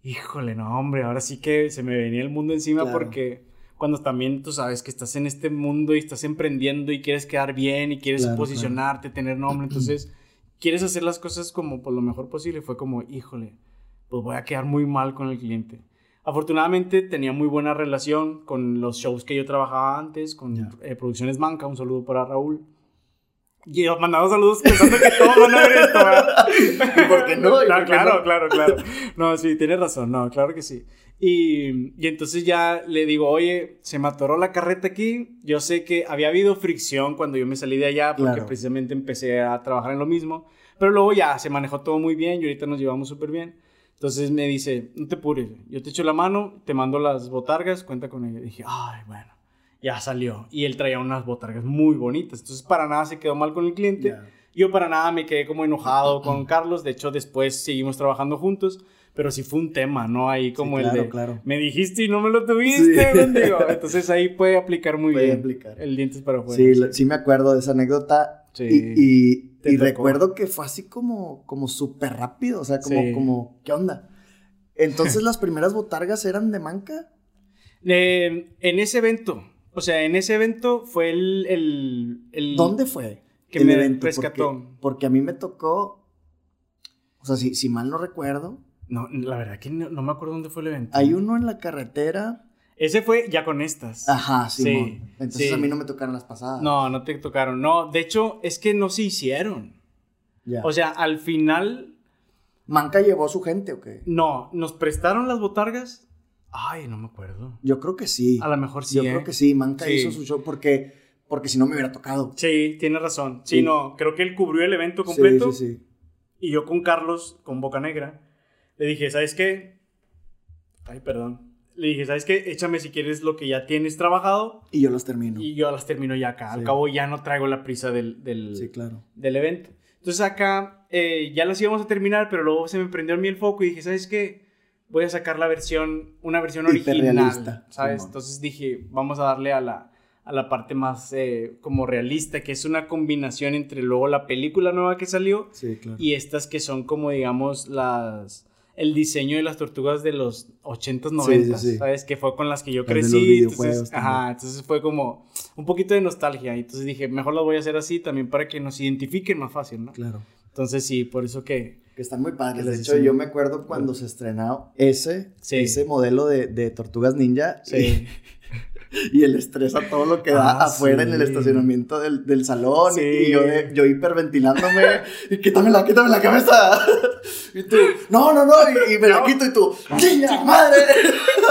Híjole, no, hombre, ahora sí que se me venía el mundo encima Claro. porque cuando también tú sabes que estás en este mundo y estás emprendiendo y quieres quedar bien y quieres Claro, posicionarte, tener nombre, entonces quieres hacer las cosas como por lo mejor posible. Fue como, híjole, pues voy a quedar muy mal con el cliente. Afortunadamente tenía muy buena relación con los shows que yo trabajaba antes, con Ya. eh, Producciones Manca, un saludo para Raúl. Y mandaba saludos pensando que todos van a ver esto, ¿verdad? ¿Y por qué no? ¿Y No, claro, no? claro, claro. No, sí, tienes razón, no, claro que sí. Y, y entonces ya le digo, oye, se me atoró la carreta aquí. Yo sé que había habido fricción cuando yo me salí de allá porque Claro. precisamente empecé a trabajar en lo mismo. Pero luego ya se manejó todo muy bien y ahorita nos llevamos súper bien. Entonces me dice, no te apures, yo te echo la mano, te mando las botargas, cuenta con ella. dije, ay, bueno, ya salió. Y él traía unas botargas muy bonitas. Entonces para nada se quedó mal con el cliente. Ya. Yo para nada me quedé como enojado con Carlos. De hecho, después seguimos trabajando juntos. Pero sí fue un tema, ¿no? Ahí como claro, el de... claro. Me dijiste y no me lo tuviste, Sí. mendigo". Entonces ahí puede aplicar muy Puede bien. aplicar. El dientes para afuera. Sí, sí me acuerdo de esa anécdota. Sí. Y, y- Te y tocó. recuerdo que fue así como, como súper rápido. O sea, como, Sí. como, ¿qué onda? Entonces, ¿las primeras botargas eran de manca? Eh, en ese evento, o sea, en ese evento fue el... el, el- ¿Dónde fue? Que el me evento? rescató. Porque, porque a mí me tocó. O sea, si, si mal no recuerdo, No, la verdad que no, no me acuerdo dónde fue el evento. hay uno en la carretera. Ese fue ya con estas. Ajá, Sí. Entonces sí. a mí no me tocaron las pasadas. No, no te tocaron. No, de hecho, es que no se hicieron. Ya. O sea, al final, ¿Manca llevó a su gente o qué? no, nos prestaron las botargas. Ay, no me acuerdo. Yo creo que sí. A lo mejor sí. Yo ¿eh? creo que sí. Manca Sí. hizo su show porque, porque si no me hubiera tocado. Sí, tienes razón. Sí, Sí. no, creo que él cubrió el evento completo. Sí, sí, sí. Y yo con Carlos, con Boca Negra, le dije, ¿sabes qué? Ay, perdón. Le dije, ¿sabes qué? Échame si quieres lo que ya tienes trabajado Y yo los termino. y yo las termino ya acá. Al Sí. cabo ya no traigo la prisa del, del, Sí, claro. del evento. Entonces acá eh, ya las íbamos a terminar, pero luego se me prendió en mí el foco y dije, ¿sabes qué? Voy a sacar la versión, una versión original, ¿sabes? Simón. Entonces dije, vamos a darle a la, a la parte más eh, como realista, que es una combinación entre luego la película nueva que salió Sí, claro. y estas que son como, digamos, las... El diseño de las tortugas de los 80s, 90s, sí, sí. ¿sabes? Que fue con las que yo crecí. entonces, ajá, entonces fue como un poquito de nostalgia. Y entonces dije, mejor las voy a hacer así también para que nos identifiquen más fácil, ¿no? Claro. Entonces sí, por eso que... Que están muy padres. De hecho, yo me acuerdo cuando se estrenó ese, Sí. ese modelo de, de Tortugas Ninja. Sí. Y, y el estrés a todo lo que da Ah, afuera en el sí. estacionamiento del, del salón. Sí. Y yo, yo hiperventilándome. y quítamela, quítame la cabeza. y tú, no, no, no. Y, y me la No. quito y tú, ¡niña, madre!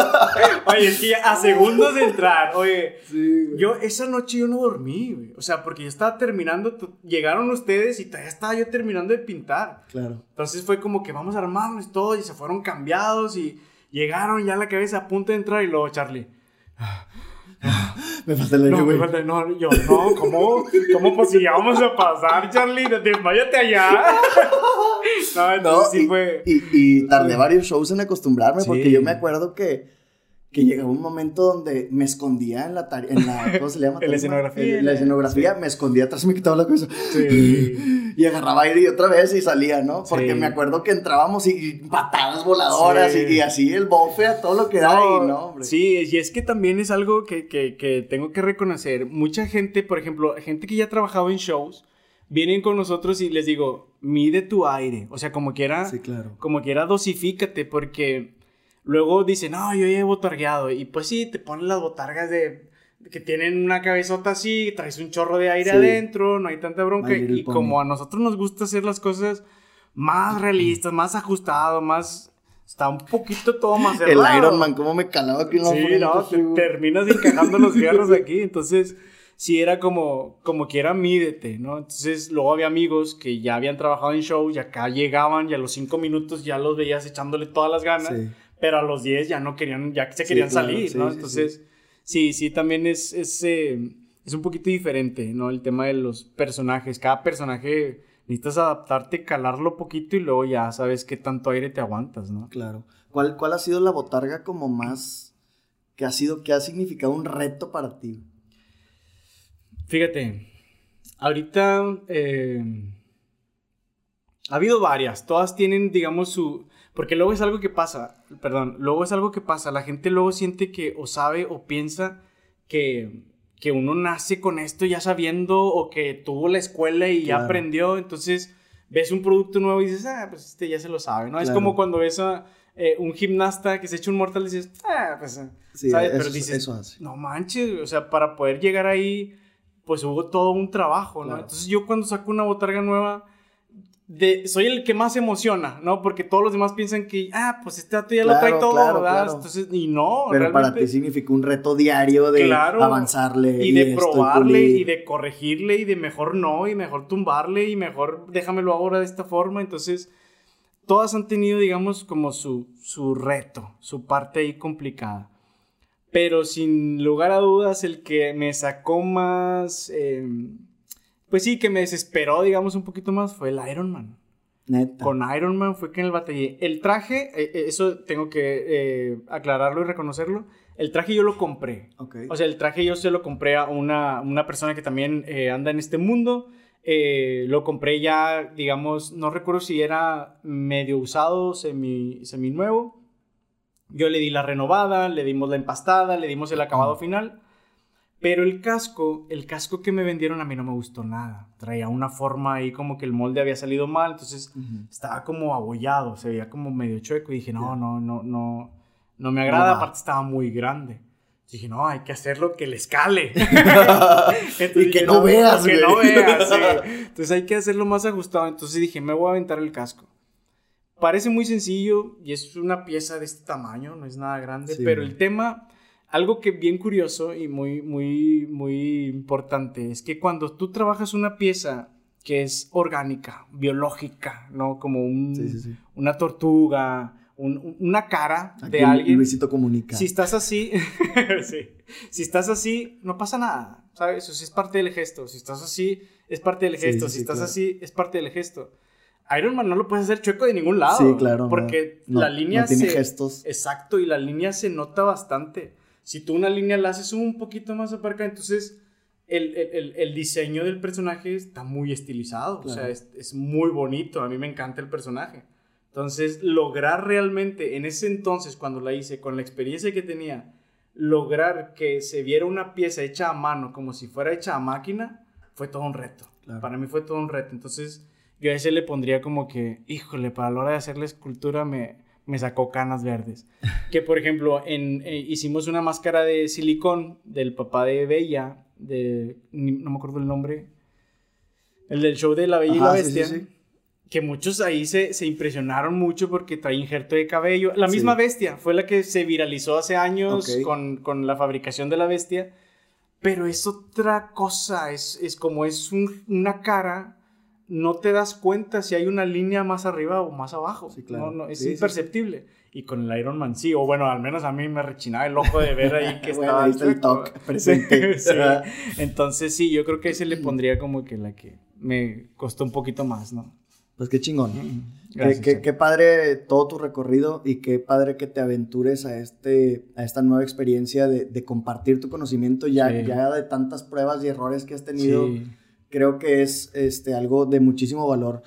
Oye, es que ya a segundos de entrar, oye, Sí, güey. yo esa noche yo no dormí, güey. O sea, porque yo estaba terminando, llegaron ustedes y todavía estaba yo terminando de pintar. Claro. Entonces fue como que vamos a armarnos todo y se fueron cambiados y llegaron ya la cabeza a punto de entrar y luego Charlie. Me falta el aire, No, güey. me falta- no, yo, no, ¿cómo? ¿Cómo pues si ya vamos a pasar, Charlie? Desmayate allá. No, No, sí y, fue. y, y tardé varios shows en acostumbrarme Sí. porque yo me acuerdo que, que llegaba un momento donde me escondía en la en la, ¿cómo se llama? En la escenografía. En la escenografía, me escondía atrás y me quitaba la cabeza. Sí. Y agarraba aire y otra vez y salía, ¿no? Porque Sí. me acuerdo que entrábamos y, patadas voladoras Sí. y, y así el bofe a todo lo que da y no, hombre. Sí, y es que también es algo que, que, que tengo que reconocer. Mucha gente, por ejemplo, gente que ya ha trabajado en shows, vienen con nosotros y les digo, mide tu aire. O sea, como quiera, Sí, claro. como quiera, dosifícate, porque luego dicen, no, yo he botargueado. Y pues sí, te ponen las botargas de que tienen una cabezota así, traes un chorro de aire Sí. adentro, no hay tanta bronca. Y Pony. como a nosotros nos gusta hacer las cosas más realistas, más ajustado, más está un poquito todo más cerrado. El Iron Man, ¿cómo me calaba aquí en la Sí, no, te terminas encajando los fierros aquí. Entonces, sí era como, como quiera, mídete, ¿no? Entonces, luego había amigos que ya habían trabajado en show y acá llegaban y a los cinco minutos ya los veías echándole todas las ganas. Pero a los diez ya no querían, ya se querían salir, ¿no? Entonces, sí, sí, también es, es, eh, es un poquito diferente, ¿no? El tema de los personajes. Cada personaje necesitas adaptarte, calarlo poquito y luego ya sabes qué tanto aire te aguantas, ¿no? Claro. ¿Cuál, cuál ha sido la botarga como más que ha sido, que ha significado un reto para ti? Fíjate, ahorita eh, ha habido varias, todas tienen, digamos, su... Porque luego es algo que pasa, perdón, luego es algo que pasa, la gente luego siente que o sabe o piensa que que uno nace con esto ya sabiendo o que tuvo la escuela y ya aprendió, entonces ves un producto nuevo y dices, ah, pues este ya se lo sabe, ¿no? Es como cuando ves a eh, un gimnasta que se echa un mortal y dices, ah, pues, sí, ¿sabes? Pero dices, no manches, o sea, para poder llegar ahí, pues hubo todo un trabajo, ¿no? Entonces yo cuando saco una botarga nueva, soy el que más emociona, ¿no? Porque todos los demás piensan que, ah, pues este dato ya lo trae todo, ¿verdad? Entonces, y no. Pero para ti significa un reto diario de avanzarle. Y de probarle, y de corregirle, y de mejor no, y mejor tumbarle, y mejor déjamelo ahora de esta forma. Entonces, todas han tenido, digamos, como su, su reto, su parte ahí complicada. Pero sin lugar a dudas, el que me sacó más. Em, pues sí, que me desesperó, digamos, un poquito más fue el Iron Man. Neta. Con Iron Man fue que en el batallé. El traje, eh, eh, eso tengo que eh, aclararlo y reconocerlo. El traje yo lo compré. Okay. O sea, el traje yo se lo compré a una, una persona que también anda en este mundo. lo compré ya, digamos, no recuerdo si era medio usado, semi, semi nuevo. Yo le di la renovada, le dimos la empastada, le dimos el acabado final. Pero el casco, el casco que me vendieron a mí no me gustó nada. Traía una forma ahí como que el molde había salido mal, entonces estaba como abollado, se veía como medio chueco y dije, no, no, no, no, no me agrada, aparte estaba muy grande. Dije, no, hay que hacerlo que le escale. y que no, veas, Que no veas, Entonces hay que hacerlo más ajustado. Entonces dije, me voy a aventar el casco. Parece muy sencillo y es una pieza de este tamaño, no es nada grande, pero el tema algo que bien curioso y muy, muy, muy importante es que cuando tú trabajas una pieza que es orgánica, biológica, ¿no? Como un, una tortuga, una cara de alguien. Luisito comunica. Si estás así, sí. Si estás así, no pasa nada, ¿sabes? Eso es parte del gesto. Si estás así, es parte del gesto. si estás así, es parte del gesto. Iron Man no lo puedes hacer chueco de ningún lado. Sí, claro. Porque la línea no tiene gestos. Exacto, y la línea se nota bastante si tú una línea la haces un poquito más aparcada, entonces el, el, el, diseño del personaje está muy estilizado, o sea, es, es, muy bonito, a mí me encanta el personaje. Entonces, lograr realmente, en ese entonces, cuando la hice, con la experiencia que tenía, lograr que se viera una pieza hecha a mano como si fuera hecha a máquina, fue todo un reto. Para mí fue todo un reto. Entonces, yo a ese le pondría como que, híjole, para la hora de hacer la escultura me, me sacó canas verdes. Que por ejemplo, en, eh, hicimos una máscara de silicón del papá de Bella, de, no me acuerdo el nombre, el del show de La Bella y la Bestia. Que muchos ahí se, se, impresionaron mucho porque trae injerto de cabello. La misma bestia fue la que se viralizó hace años con, con, la fabricación de la bestia. Pero es otra cosa, es, es como es una cara no te das cuenta si hay una línea más arriba o más abajo. Sí, claro. No, es imperceptible. Y con el Iron Man sí, o bueno, al menos a mí me rechinaba el ojo de ver ahí que estaba ahí el toque presente. Entonces sí, yo creo que ese le pondría como que la que me costó un poquito más, ¿no? Pues qué chingón. qué, padre todo tu recorrido y qué padre que te aventures a, este, a esta nueva experiencia de, compartir tu conocimiento ya, ya de tantas pruebas y errores que has tenido. Creo que es este, algo de muchísimo valor.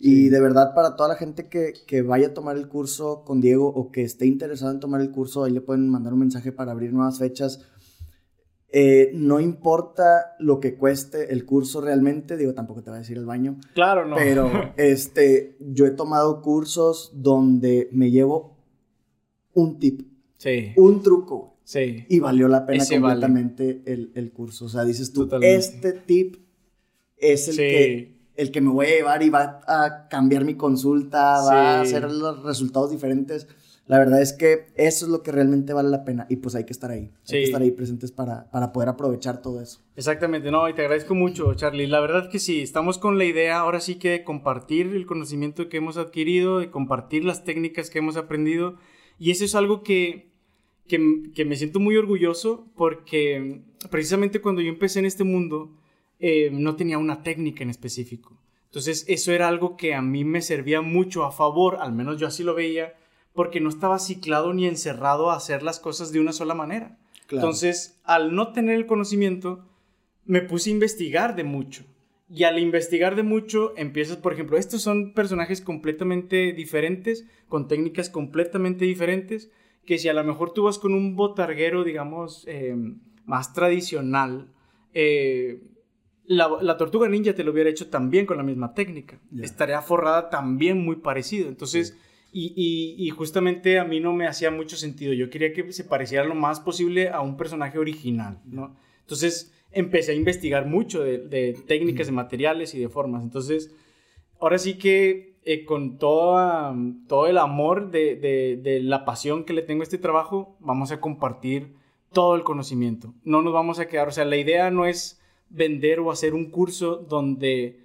Y de verdad, para toda la gente que, que, vaya a tomar el curso con Diego o que esté interesado en tomar el curso, ahí le pueden mandar un mensaje para abrir nuevas fechas. Eh, no importa lo que cueste el curso realmente, digo, tampoco te va a decir el baño. Claro, no. Pero este, yo he tomado cursos donde me llevo un tip, sí. un truco. Sí. Y valió la pena completamente el, el, curso. O sea, dices tú, este tip es el, que, el que me voy a llevar y va a cambiar mi consulta, va a hacer los resultados diferentes. la verdad es que eso es lo que realmente vale la pena y pues hay que estar ahí, hay que estar ahí presentes para, para poder aprovechar todo eso. Exactamente, no, y te agradezco mucho, Charlie. La verdad que sí, estamos con la idea ahora sí que de compartir el conocimiento que hemos adquirido, de compartir las técnicas que hemos aprendido y eso es algo que, que, que me siento muy orgulloso porque precisamente cuando yo empecé en este mundo eh, no tenía una técnica en específico. Entonces eso era algo que a mí me servía mucho a favor, al menos yo así lo veía, porque no estaba ciclado ni encerrado a hacer las cosas de una sola manera. Entonces, al no tener el conocimiento, me puse a investigar de mucho. Y al investigar de mucho, empiezas, por ejemplo, estos son personajes completamente diferentes, con técnicas completamente diferentes, que si a lo mejor tú vas con un botarguero, digamos, eh, más tradicional, eh, la, tortuga ninja te lo hubiera hecho también con la misma técnica. Estaría forrada también muy parecido. Entonces, y, justamente a mí no me hacía mucho sentido. Yo quería que se pareciera lo más posible a un personaje original, ¿no? Entonces empecé a investigar mucho de, técnicas, de materiales y de formas. Entonces, ahora sí que eh, con toda, todo el amor de, de, la pasión que le tengo a este trabajo, vamos a compartir todo el conocimiento. No nos vamos a quedar, o sea, la idea no es vender o hacer un curso donde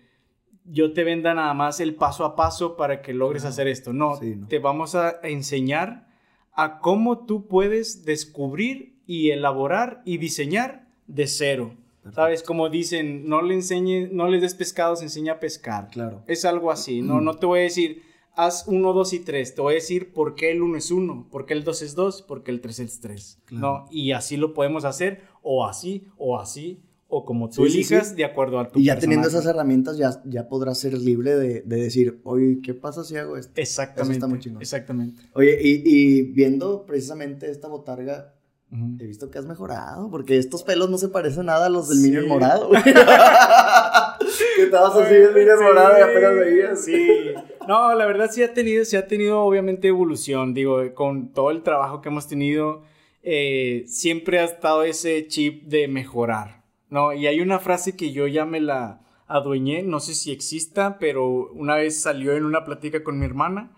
yo te venda nada más el paso a paso para que logres hacer esto. No, te vamos a enseñar a cómo tú puedes descubrir y elaborar y diseñar de cero. ¿Sabes? Como dicen, no le enseñe, no le des pescados, enseña a pescar. Claro. Es algo así. No, no te voy a decir, haz uno, dos y tres. Te voy a decir por qué el uno es uno, por qué el dos es dos, por qué el tres es tres. ¿no? Y así lo podemos hacer, o así, o así, o como tú elijas de acuerdo a tu Y ya teniendo esas herramientas ya, ya podrás ser libre de, de, decir, oye, ¿qué pasa si hago esto? Exactamente. está muy chingón. Exactamente. Oye, y, y viendo precisamente esta botarga, he visto que has mejorado, porque estos pelos no se parecen nada a los del Minion morado. que estabas así el Minion morado y apenas veías. Sí. No, la verdad sí ha tenido, sí ha tenido obviamente evolución, digo, con todo el trabajo que hemos tenido, eh, siempre ha estado ese chip de mejorar. No, y hay una frase que yo ya me la adueñé, no sé si exista, pero una vez salió en una plática con mi hermana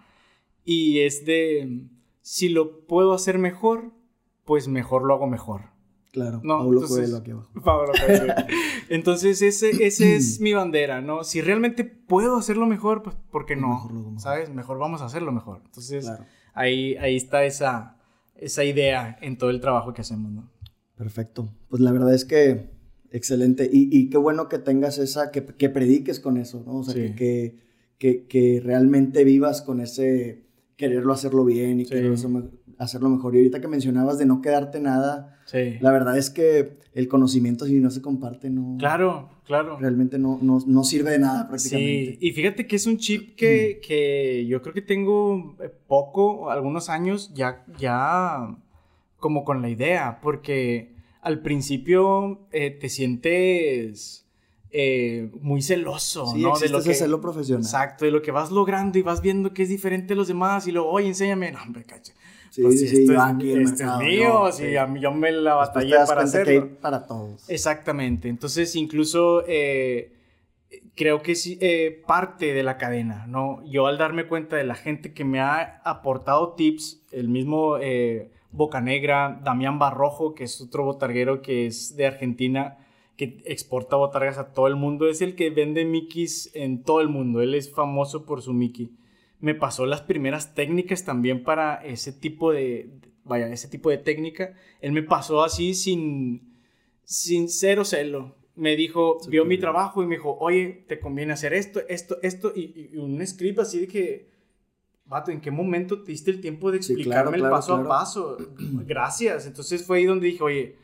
y es de, si lo puedo hacer mejor, pues mejor lo hago mejor. Claro, no, Pablo entonces, aquí abajo. Pablo entonces, ese, ese es mi bandera, ¿no? Si realmente puedo hacerlo mejor, pues, ¿por qué no? Mejor ¿Sabes? Mejor vamos a hacerlo mejor. Entonces, ahí, ahí está esa, esa idea en todo el trabajo que hacemos, ¿no? Perfecto. Pues la verdad es que Excelente. Y, qué bueno que tengas esa, que, prediques con eso, ¿no? O sea, que, que, que, realmente vivas con ese quererlo hacerlo bien y quererlo hacerlo mejor. Y ahorita que mencionabas de no quedarte nada, la verdad es que el conocimiento si no se comparte no... Claro, claro. Realmente no, no, sirve de nada prácticamente. Sí, y fíjate que es un chip que, que yo creo que tengo poco, algunos años ya, ya como con la idea, porque al principio eh, te sientes eh, muy celoso, sí, ¿no? De lo que celo profesional. Exacto, de lo que vas logrando y vas viendo que es diferente a los demás y luego, oye, enséñame, no, hombre, cacho. Sí, pues sí, esto, es, este es mío, sí. a mí, yo me la batallé para hacerlo. para todos. Exactamente, entonces incluso eh, creo que es parte de la cadena, ¿no? Yo al darme cuenta de la gente que me ha aportado tips, el mismo Bocanegra, Damián Barrojo, que es otro botarguero que es de Argentina, que exporta botargas a todo el mundo, es el que vende Mickeys en todo el mundo, él es famoso por su Mickey. Me pasó las primeras técnicas también para ese tipo de, vaya, ese tipo de técnica. Él me pasó así sin, sin cero celo. Me dijo, vio mi trabajo y me dijo, oye, te conviene hacer esto, esto, esto, y, y un script así de que vato, ¿en qué momento te diste el tiempo de explicarme el paso a paso? Gracias. Entonces fue ahí donde dije, oye,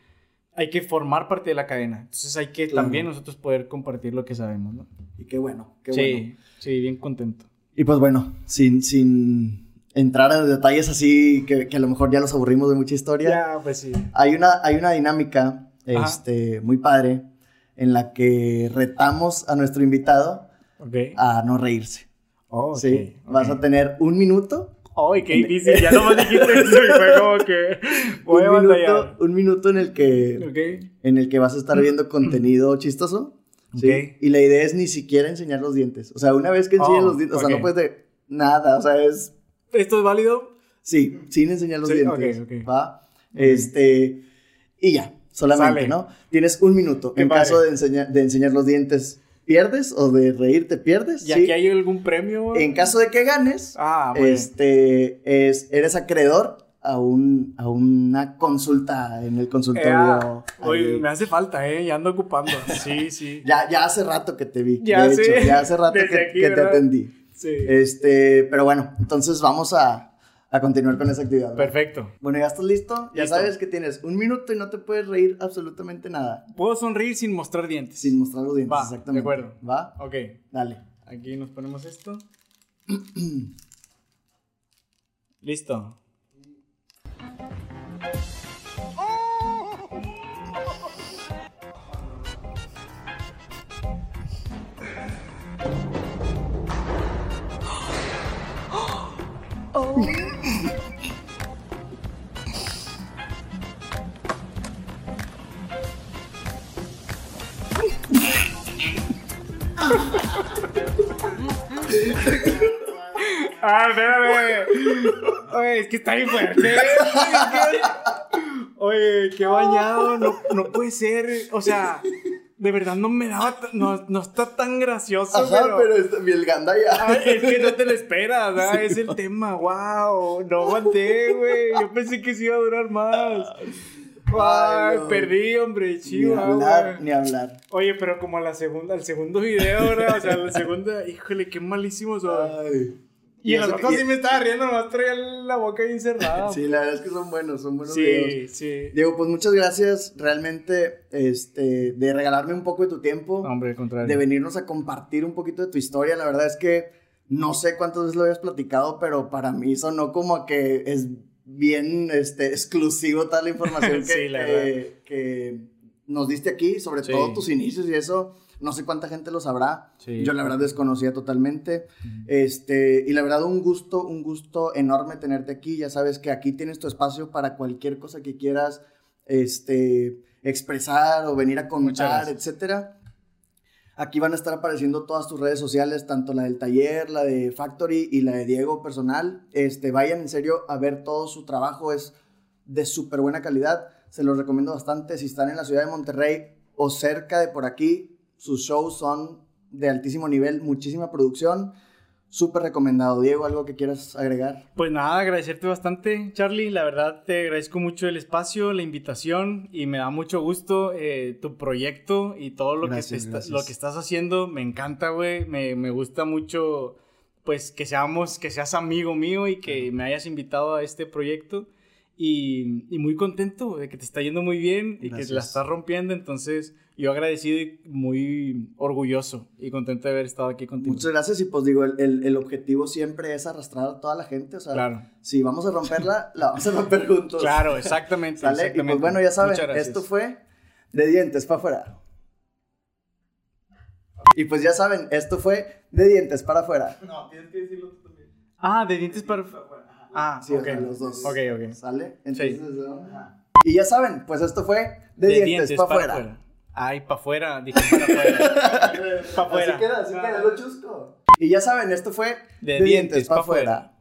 hay que formar parte de la cadena. Entonces hay que también nosotros poder compartir lo que sabemos, ¿no? Y qué bueno, qué sí, bueno. Sí, bien contento. Y pues bueno, sin, sin entrar en detalles así que, que, a lo mejor ya los aburrimos de mucha historia. Ya, pues sí. Hay una, hay una dinámica este, muy padre en la que retamos a nuestro invitado a no reírse. Oh, sí, vas a tener un minuto. ¡Ay, qué difícil! Ya no me dijiste eso y fue como que voy un, minuto, un minuto en el que en el que vas a estar viendo contenido chistoso. ¿sí? Y la idea es ni siquiera enseñar los dientes. O sea, una vez que enseñes oh, los dientes, o sea, no puedes de nada, o sea, es... ¿Esto es válido? Sí, sin enseñar los Sí, dientes. ok, ok. ¿Va? Este. Y ya, solamente, Sale. ¿no? Tienes un minuto. Qué en padre. caso de enseñar los dientes, ¿pierdes? O de reírte, ¿pierdes? ¿Y Sí. aquí hay algún premio? En caso de que ganes, Ah, bueno. este, es, eres acreedor a, un, a una consulta en el Eh, consultorio. ah, Oye, me hace falta, ¿eh? Ya ando ocupando. Sí, sí. ya, ya hace rato que te vi. Ya de hecho, ya hace rato Desde que, aquí, que te atendí. Sí. Este, pero bueno, entonces vamos a, a continuar con esa actividad. ¿no? Perfecto. Bueno, ¿ya estás listo? Ya Listo. sabes que tienes un minuto y no te puedes reír absolutamente nada. Puedo sonreír sin mostrar dientes. Sin mostrar los dientes, Va, exactamente. de acuerdo. ¿Va? Ok. Dale. Aquí nos ponemos esto. Listo. Ah, espérame. Oye, es que está bien fuerte. Oye, qué bañado. No, no puede ser. O sea, de verdad no me daba. No, no está tan gracioso. Ajá, pero. pero, está- el ganda ya. Ay, es que no te lo esperas. Es el tema, wow. No aguanté, güey. Yo pensé que sí iba a durar más. Ay, perdí, hombre, ni chiva, hablar, güey. ni hablar. Oye, pero como a la segunda, al segundo video, ¿verdad? O sea, la segunda, híjole, qué. Ay. Y en los que- sí me estaba riendo, nomás traía la boca bien cerrada. Sí, la verdad es que son buenos, son buenos videos. sí, sí. Diego, pues muchas gracias realmente este, de regalarme un poco de tu tiempo, No, hombre, al contrario. de venirnos a compartir un poquito de tu historia. La verdad es que no sé cuántas veces lo habías platicado, pero para mí sonó como a que es bien este, exclusivo toda la información que, la que- que nos diste aquí, sobre Sí. todo tus inicios y eso. No sé cuánta gente lo sabrá. Sí. Yo la verdad desconocía totalmente. Este, y la verdad un gusto, un gusto enorme tenerte aquí. Ya sabes que aquí tienes tu espacio para cualquier cosa que quieras este, expresar o venir a contar, etcétera. Aquí van a estar apareciendo todas tus redes sociales, tanto la del taller, la de Factory y la de Diego personal. Este, vayan en serio a ver todo su trabajo, es de súper buena calidad. Se los recomiendo bastante. Si están en la ciudad de Monterrey o cerca de por aquí, sus shows son de altísimo nivel, muchísima producción. Súper recomendado. Diego, ¿algo que quieras agregar? Pues nada, agradecerte bastante, Charlie. La verdad, te agradezco mucho el espacio, la invitación y me da mucho gusto eh, tu proyecto y todo lo, Gracias, que te está- gracias. lo que estás haciendo. Me encanta, güey. Me, me gusta mucho, pues, que seamos, que seas amigo mío y que me hayas invitado a este proyecto. Y, y muy contento de que te está yendo muy bien y que la estás rompiendo. Entonces, yo agradecido y muy orgulloso y contento de haber estado aquí contigo. Muchas gracias y pues digo, el, el- el objetivo siempre es arrastrar a toda la gente. O sea, Claro. si vamos a romperla, la vamos a romper juntos. Claro, exactamente. ¿Sale? Y exactamente. pues bueno, ya saben, esto fue de dientes para afuera. Y pues ya saben, esto fue de dientes para afuera. No, tienes que decirlo tú también. Ah, de dientes para... Ah, Sí, ok. o sea, los dos. Ok, ok. ¿Sale? Entonces, Sí. ¿de? Y ya saben, pues esto fue de, dientes, para afuera. Ay, para afuera, dije para afuera. Pa' afuera. Así queda, así queda, lo chusco. Y ya saben, esto fue De dientes pa' afuera.